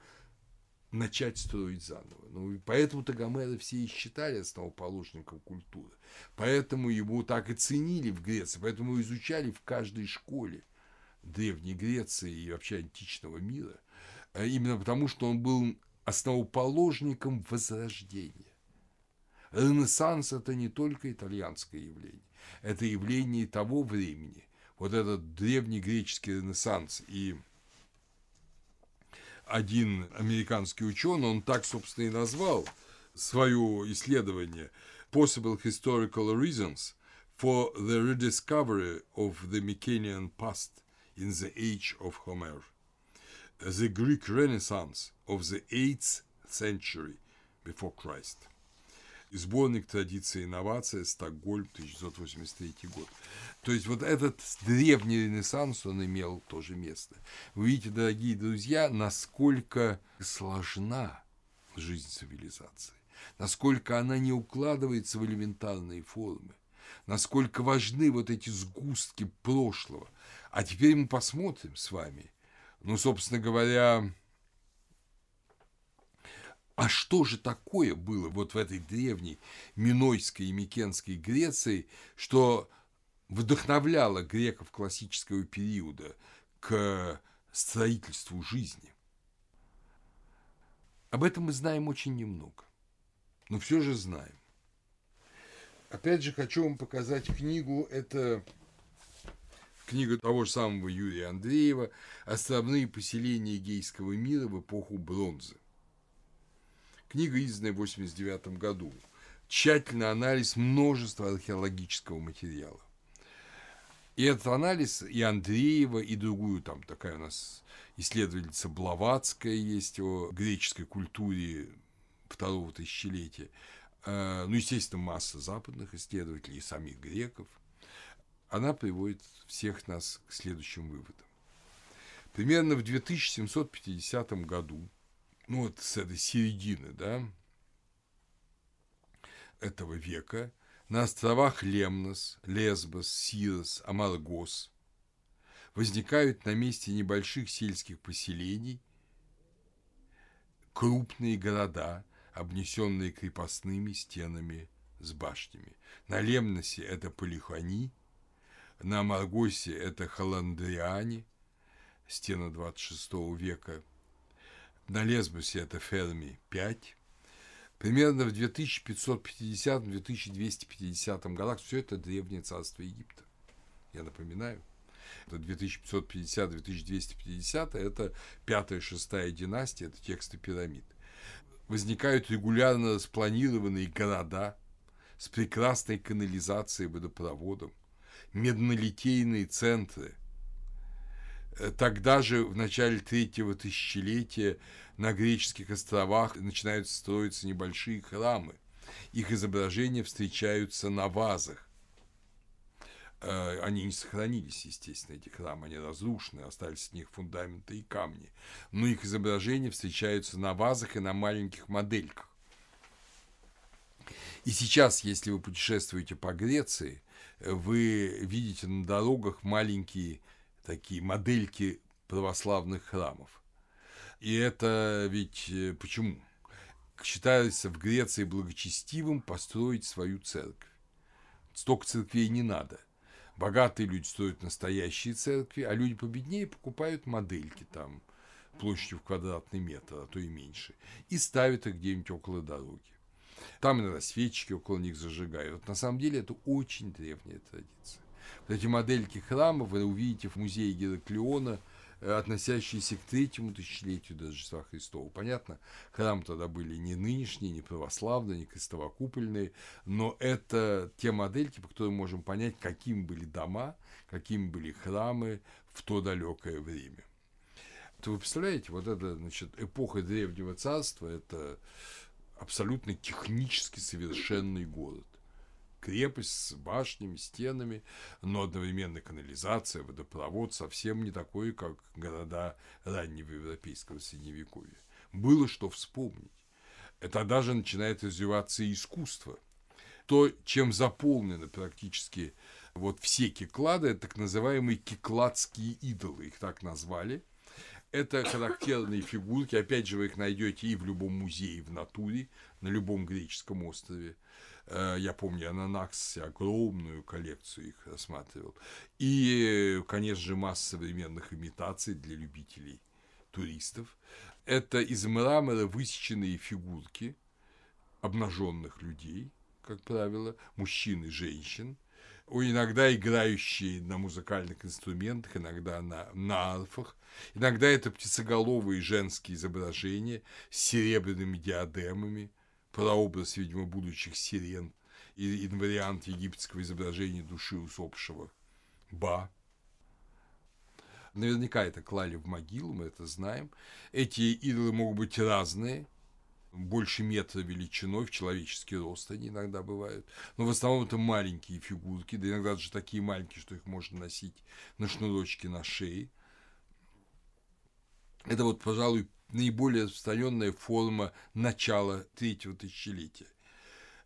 начать строить заново. Ну, и поэтому-то Гомера все и считали основоположником культуры. Поэтому его так и ценили в Греции, поэтому изучали в каждой школе Древней Греции и вообще античного мира. А именно потому, что он был основоположником возрождения. Ренессанс – это не только итальянское явление, это явление того времени. Вот этот древний греческий ренессанс и один американский ученый, он так, собственно, и назвал свое исследование Possible Historical Reasons for the Rediscovery of the Mycenaean Past in the Age of Homer. The Greek Renaissance of the 8th century before Christ. Сборник традиции и инновации, Стокгольм, 1983 год. То есть вот этот древний ренессанс, он имел тоже место. Вы видите, дорогие друзья, насколько сложна жизнь цивилизации, насколько она не укладывается в элементарные формы, насколько важны вот эти сгустки прошлого. А теперь мы посмотрим с вами, ну, собственно говоря, а что же такое было вот в этой древней Минойской и Микенской Греции, что вдохновляло греков классического периода к строительству жизни? Об этом мы знаем очень немного, но все же знаем. Опять же, хочу вам показать книгу. Это книга того же самого Юрия Андреева «Островные поселения гейского мира в эпоху бронзы». Книга, изданная в 1989 году. Тщательный анализ множества археологического материала. И этот анализ и Андреева, и другую, там такая у нас исследовательница Блаватская есть о греческой культуре второго тысячелетия. Э, ну, естественно, масса западных исследователей и самих греков. Она приводит всех нас к следующим выводам. Примерно в 2750 году ну вот с этой середины, да, этого века на островах Лемнос, Лесбос, Сирос, Амаргос возникают на месте небольших сельских поселений крупные города, обнесенные крепостными стенами с башнями. На Лемносе это Полихани, на Амаргосе это Халандриане, стена 26 века – на Лесбосе это Ферми 5. Примерно в 2550-2250 годах все это древнее царство Египта. Я напоминаю. Это 2550-2250 это пятая-шестая династия, это тексты пирамид. Возникают регулярно распланированные города с прекрасной канализацией водопроводом, меднолитейные центры – тогда же, в начале третьего тысячелетия, на греческих островах начинают строиться небольшие храмы. Их изображения встречаются на вазах. Э, они не сохранились, естественно, эти храмы, они разрушены, остались от них фундаменты и камни. Но их изображения встречаются на вазах и на маленьких модельках. И сейчас, если вы путешествуете по Греции, вы видите на дорогах маленькие такие модельки православных храмов. И это ведь э, почему? Считается в Греции благочестивым построить свою церковь. Столько церквей не надо. Богатые люди строят настоящие церкви, а люди победнее покупают модельки там площадью в квадратный метр, а то и меньше, и ставят их где-нибудь около дороги. Там иногда свечки около них зажигают. На самом деле это очень древняя традиция. Вот эти модельки храмов вы увидите в музее Гераклеона – Э, относящиеся к третьему тысячелетию до Рождества Христова. Понятно, храмы тогда были не нынешние, не православные, не крестовокупольные, но это те модельки, по которым можем понять, какими были дома, какими были храмы в то далекое время. То вы представляете, вот эта значит, эпоха Древнего Царства – это абсолютно технически совершенный город крепость с башнями, стенами, но одновременно канализация, водопровод совсем не такой, как города раннего европейского средневековья. Было что вспомнить. Это даже начинает развиваться искусство. То, чем заполнены практически вот все киклады, это так называемые кикладские идолы, их так назвали. Это характерные фигурки, опять же, вы их найдете и в любом музее в натуре, на любом греческом острове. Э, я помню, я на Наксе огромную коллекцию их рассматривал. И, конечно же, масса современных имитаций для любителей туристов. Это из мрамора высеченные фигурки обнаженных людей, как правило, мужчин и женщин, иногда играющие на музыкальных инструментах, иногда на, на арфах. Иногда это птицеголовые женские изображения с серебряными диадемами – прообраз, видимо, будущих сирен и инвариант египетского изображения души усопшего Ба. Наверняка это клали в могилу, мы это знаем. Эти идолы могут быть разные, больше метра величиной, в человеческий рост они иногда бывают. Но в основном это маленькие фигурки, да иногда даже такие маленькие, что их можно носить на шнурочке на шее. Это вот, пожалуй, наиболее распространенная форма начала третьего тысячелетия.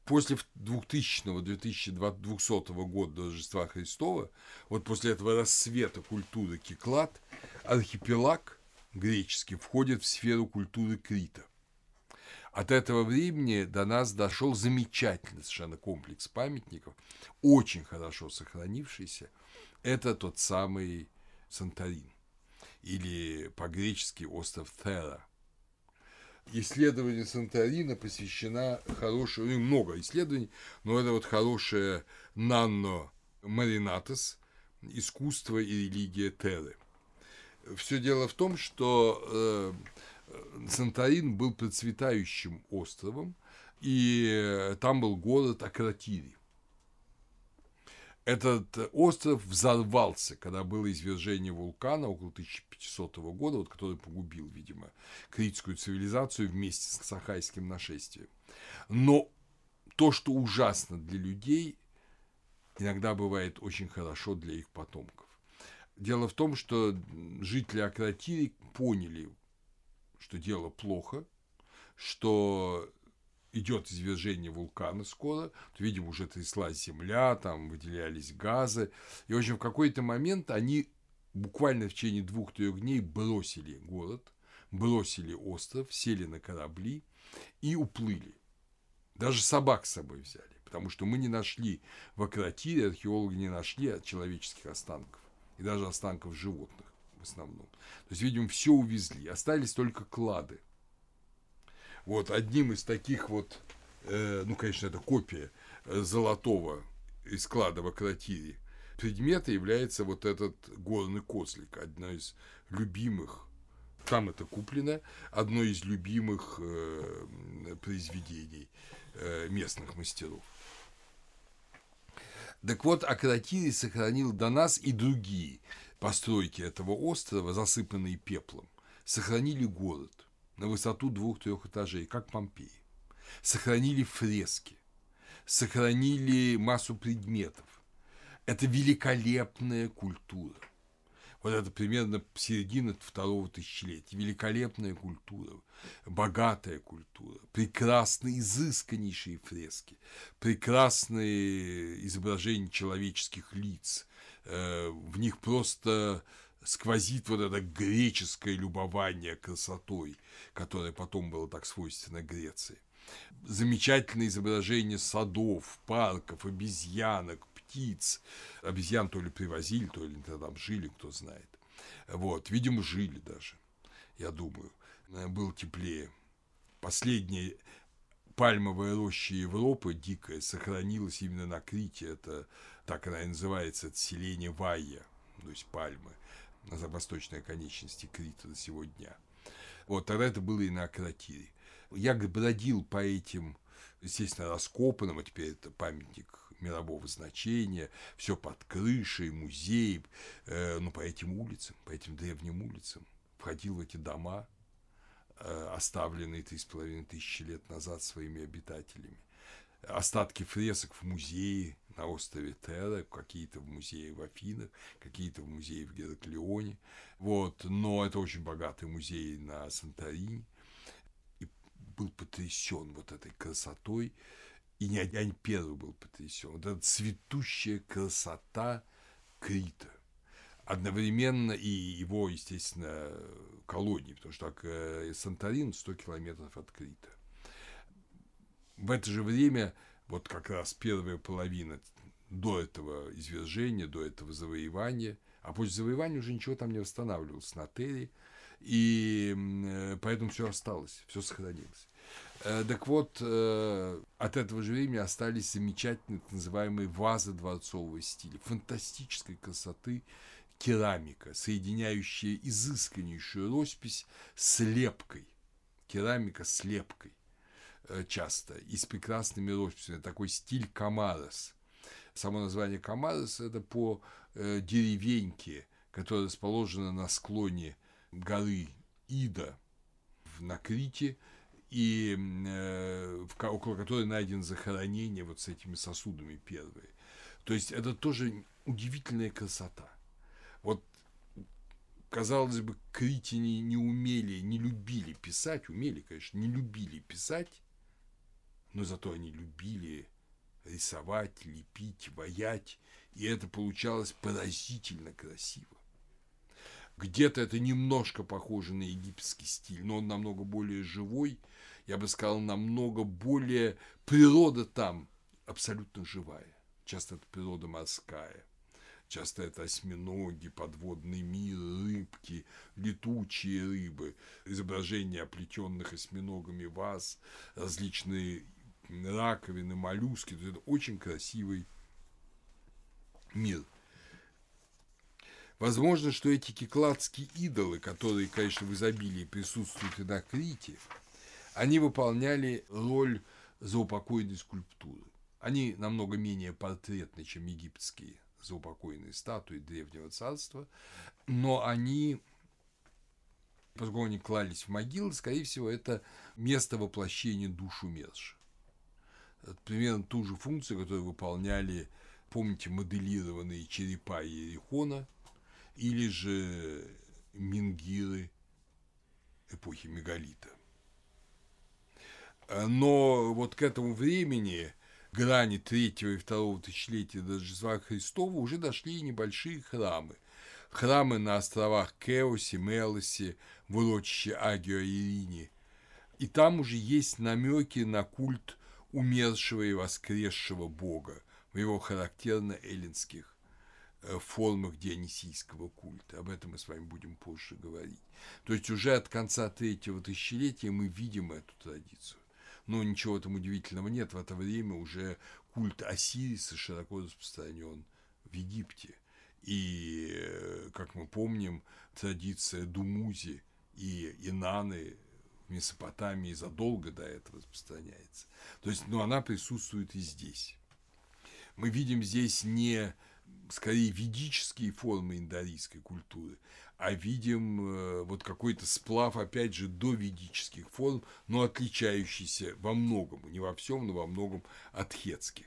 После 2000-2200 года Рождества Христова, вот после этого рассвета культуры Киклад, архипелаг греческий входит в сферу культуры Крита. От этого времени до нас дошел замечательный совершенно комплекс памятников, очень хорошо сохранившийся. Это тот самый Санторин или по-гречески остров Тера. Исследование Санторина посвящена хорошая, ну, много исследований, но это вот хорошая Нанно Маринатес «Искусство и религия Теры». Все дело в том, что э, Санторин был процветающим островом, и там был город Акротири. Этот остров взорвался, когда было извержение вулкана около 1500 года, вот, который погубил, видимо, критскую цивилизацию вместе с Сахайским нашествием. Но то, что ужасно для людей, иногда бывает очень хорошо для их потомков. Дело в том, что жители Акротири поняли, что дело плохо, что идет извержение вулкана скоро, то, видимо, уже тряслась земля, там выделялись газы. И, в общем, в какой-то момент они буквально в течение двух-трех дней бросили город, бросили остров, сели на корабли и уплыли. Даже собак с собой взяли, потому что мы не нашли в Акротире, археологи не нашли человеческих останков и даже останков животных в основном. То есть, видимо, все увезли, остались только клады – вот одним из таких вот, э, ну, конечно, это копия э, золотого из склада в Акротире предмета является вот этот горный козлик, одно из любимых там это куплено, одно из любимых э, произведений э, местных мастеров. Так вот, Акротирий сохранил до нас и другие постройки этого острова, засыпанные пеплом, сохранили город на высоту двух-трех этажей, как Помпеи. Сохранили фрески, сохранили массу предметов. Это великолепная культура. Вот это примерно середина второго тысячелетия. Великолепная культура, богатая культура, прекрасные, изысканнейшие фрески, прекрасные изображения человеческих лиц. Э, в них просто сквозит вот это греческое любование красотой, которое потом было так свойственно Греции. замечательные изображения садов, парков, обезьянок, птиц. Обезьян то ли привозили, то ли там жили, кто знает. Вот, видимо, жили даже, я думаю. Было теплее. Последняя пальмовая роща Европы, дикая, сохранилась именно на Крите. Это так она и называется, это селение Вайя, то есть пальмы, на восточной конечности Крита до сегодня. Вот, тогда это было и на Акротире. Я бродил по этим, естественно, раскопанным, а теперь это памятник мирового значения, все под крышей, музей, э, ну, по этим улицам, по этим древним улицам, входил в эти дома, э, оставленные три с половиной тысячи лет назад своими обитателями. Остатки фресок в музее на острове Терра, какие-то в музее в Афинах, какие-то в музее в Гераклеоне. Вот. Но это очень богатый музей на Санторини. И был потрясен вот этой красотой, и не не первый был потрясен. Вот эта цветущая красота Крита. Одновременно и его, естественно, колонии, потому что так, э, Санторин 100 километров от Крита. В это же время, вот как раз первая половина до этого извержения, до этого завоевания, а после завоевания уже ничего там не восстанавливалось на Терри, и э, поэтому все осталось, все сохранилось. Э, так вот, э, от этого же времени остались замечательные так называемые вазы дворцового стиля, фантастической красоты керамика, соединяющая изысканнейшую роспись с лепкой. Керамика с лепкой часто, и с прекрасными росписями, такой стиль Камарес. Само название Камарес – это по деревеньке, которая расположена на склоне горы Ида на Крите – и э, около которой найдено захоронение вот с этими сосудами первые. То есть это тоже удивительная красота. Вот казалось бы, критяне не умели, не любили писать, умели, конечно, не любили писать, но зато они любили рисовать, лепить, ваять, и это получалось поразительно красиво. Где-то это немножко похоже на египетский стиль, но он намного более живой, я бы сказал, намного более... Природа там абсолютно живая. Часто это природа морская. Часто это осьминоги, подводный мир, рыбки, летучие рыбы, изображения оплетенных осьминогами ваз, различные раковины, моллюски. Это очень красивый мир – Возможно, что эти кекладские идолы, которые, конечно, в изобилии присутствуют и на Крите, они выполняли роль заупокойной скульптуры. Они намного менее портретны, чем египетские заупокойные статуи Древнего Царства, но они, поскольку они клались в могилы, скорее всего, это место воплощения душ умерших. Примерно ту же функцию, которую выполняли, помните, моделированные черепа Иерихона – или же мингиры эпохи мегалита. Но вот к этому времени, грани третьего и второго тысячелетия до Рождества Христова, уже дошли небольшие храмы. Храмы на островах Кеосе, Мелосе, в урочище Агио Ирине. И там уже есть намеки на культ умершего и воскресшего бога в его характерно эллинских Э, формах дионисийского культа. Об этом мы с вами будем позже говорить. То есть уже от конца третьего тысячелетия мы видим эту традицию. Но ничего там удивительного нет. В это время уже культ Осириса широко распространен в Египте. И, э, как мы помним, традиция Думузи и Инаны Месопотамии задолго до этого распространяется. То есть, ну, она присутствует и здесь. Мы видим здесь не скорее ведические формы индорийской культуры, а видим э, вот какой-то сплав, опять же, до ведических форм, но отличающийся во многом, не во всем, но во многом от хетских.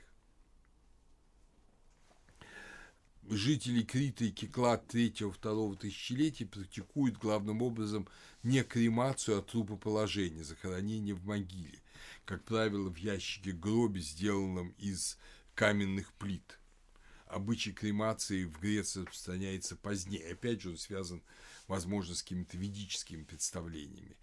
Жители Крита и Кеклад 3-2 тысячелетия практикуют главным образом не кремацию, а трупоположение, захоронение в могиле, как правило, в ящике гробе, сделанном из каменных плит обычай кремации в Греции распространяется позднее. Опять же, он связан, возможно, с какими-то ведическими представлениями.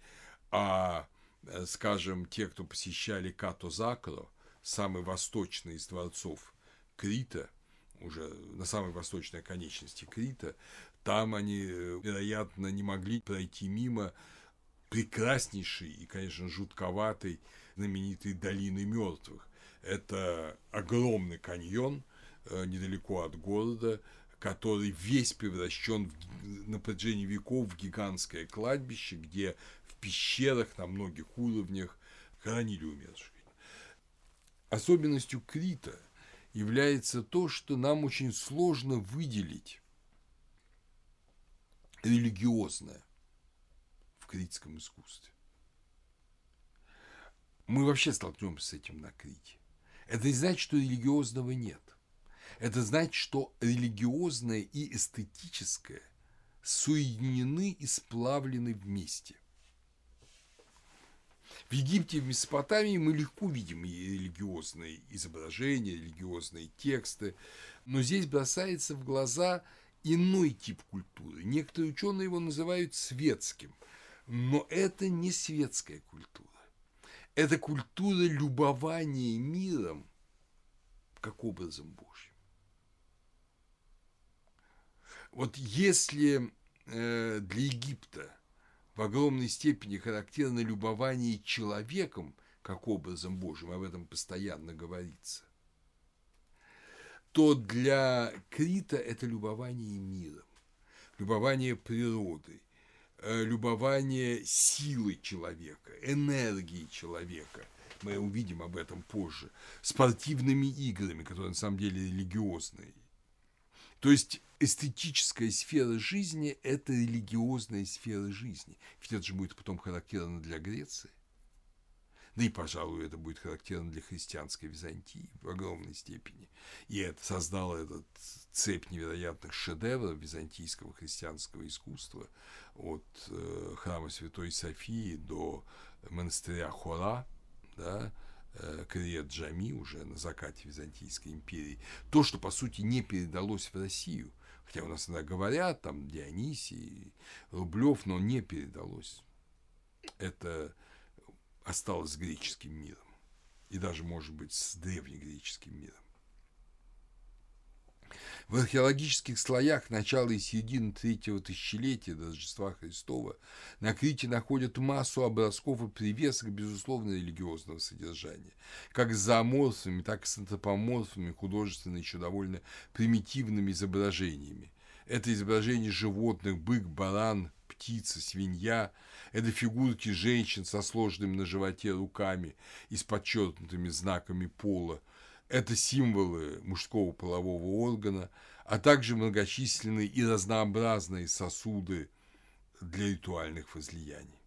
А э, скажем, те, кто посещали Като Закро, самый восточный из дворцов Крита, уже на самой восточной конечности Крита, там они, э, вероятно, не могли пройти мимо прекраснейшей и, конечно, жутковатой знаменитой долины мертвых. Это огромный каньон э, недалеко от города, который весь превращен в, на протяжении веков в гигантское кладбище, где в пещерах на многих уровнях хоронили умерших. Особенностью Крита является то, что нам очень сложно выделить религиозное в критском искусстве. Мы вообще столкнемся с этим на Крите. Это не значит, что религиозного нет. Это значит, что религиозное и эстетическое соединены и сплавлены вместе. В Египте в Месопотамии мы легко видим религиозные изображения, религиозные тексты, но здесь бросается в глаза иной тип культуры. Некоторые ученые его называют светским, но это не светская культура. Это культура любования миром как образом Божьим. Вот если э, для Египта в огромной степени характерно любование человеком как образом Божьим, об этом постоянно говорится, то для Крита это любование миром, любование природой, э, любование силой человека, энергией человека. Мы увидим об этом позже. Спортивными играми, которые на самом деле религиозные. То есть эстетическая сфера жизни – это религиозная сфера жизни. Ведь это же будет потом характерно для Греции. Да и, пожалуй, это будет характерно для христианской Византии в огромной степени. И это создало этот цепь невероятных шедевров византийского христианского искусства от э, храма Святой Софии до монастыря Хора, да, э, Криет Джами уже на закате Византийской империи. То, что, по сути, не передалось в Россию. Хотя у нас иногда говорят, там, Дионисий, Рублев, но не передалось. Это осталось с греческим миром. И даже, может быть, с древнегреческим миром. В археологических слоях начала и середины третьего тысячелетия до Рождества Христова на Крите находят массу образков и привесок, безусловно, религиозного содержания, как с зооморфными, так и с антропоморфными, художественными, еще довольно примитивными изображениями. Это изображение животных, бык, баран, птица, свинья, это фигурки женщин со сложными на животе руками и с подчеркнутыми знаками пола – это символы мужского полового органа, а также многочисленные и разнообразные сосуды для ритуальных возлияний.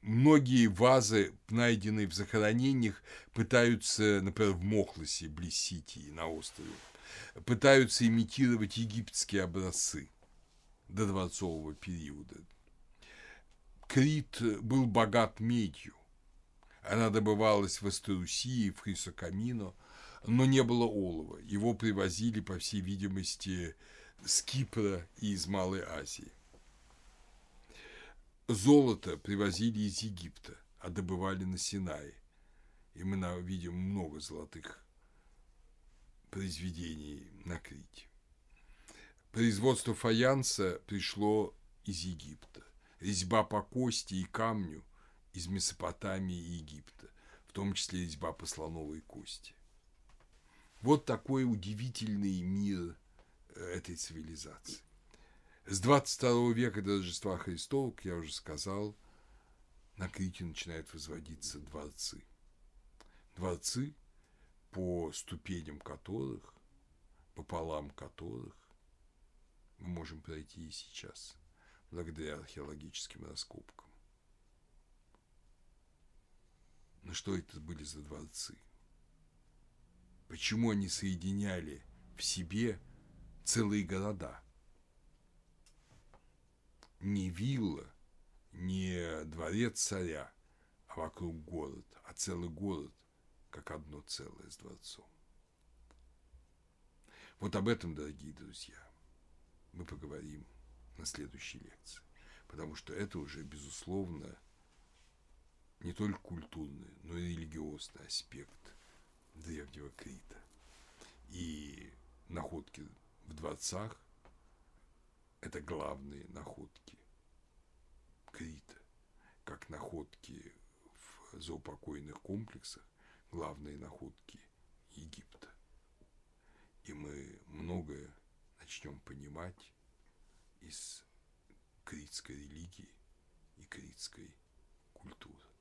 Многие вазы, найденные в захоронениях, пытаются, например, в Мохлосе, близ Ситии, на острове, пытаются имитировать египетские образцы до дворцового периода. Крит был богат медью, она добывалась в Эстерусии, в Хрисокамино, но не было олова. Его привозили, по всей видимости, с Кипра и из Малой Азии. Золото привозили из Египта, а добывали на Синае. И мы видим много золотых произведений на Крите. Производство фаянса пришло из Египта. Резьба по кости и камню – из Месопотамии и Египта, в том числе резьба по слоновой кости. Вот такой удивительный мир э, этой цивилизации. С 22 века до Рождества Христова, как я уже сказал, на Крите начинают возводиться дворцы. Дворцы, по ступеням которых, по полам которых мы можем пройти и сейчас, благодаря археологическим раскопкам. Но что это были за дворцы? Почему они соединяли в себе целые города? Не вилла, не дворец царя, а вокруг город, а целый город, как одно целое с дворцом. Вот об этом, дорогие друзья, мы поговорим на следующей лекции, потому что это уже, безусловно, не только культурный, но и религиозный аспект древнего Крита. И находки в дворцах – это главные находки Крита, как находки в заупокойных комплексах, главные находки Египта. И мы многое начнем понимать из критской религии и критской культуры.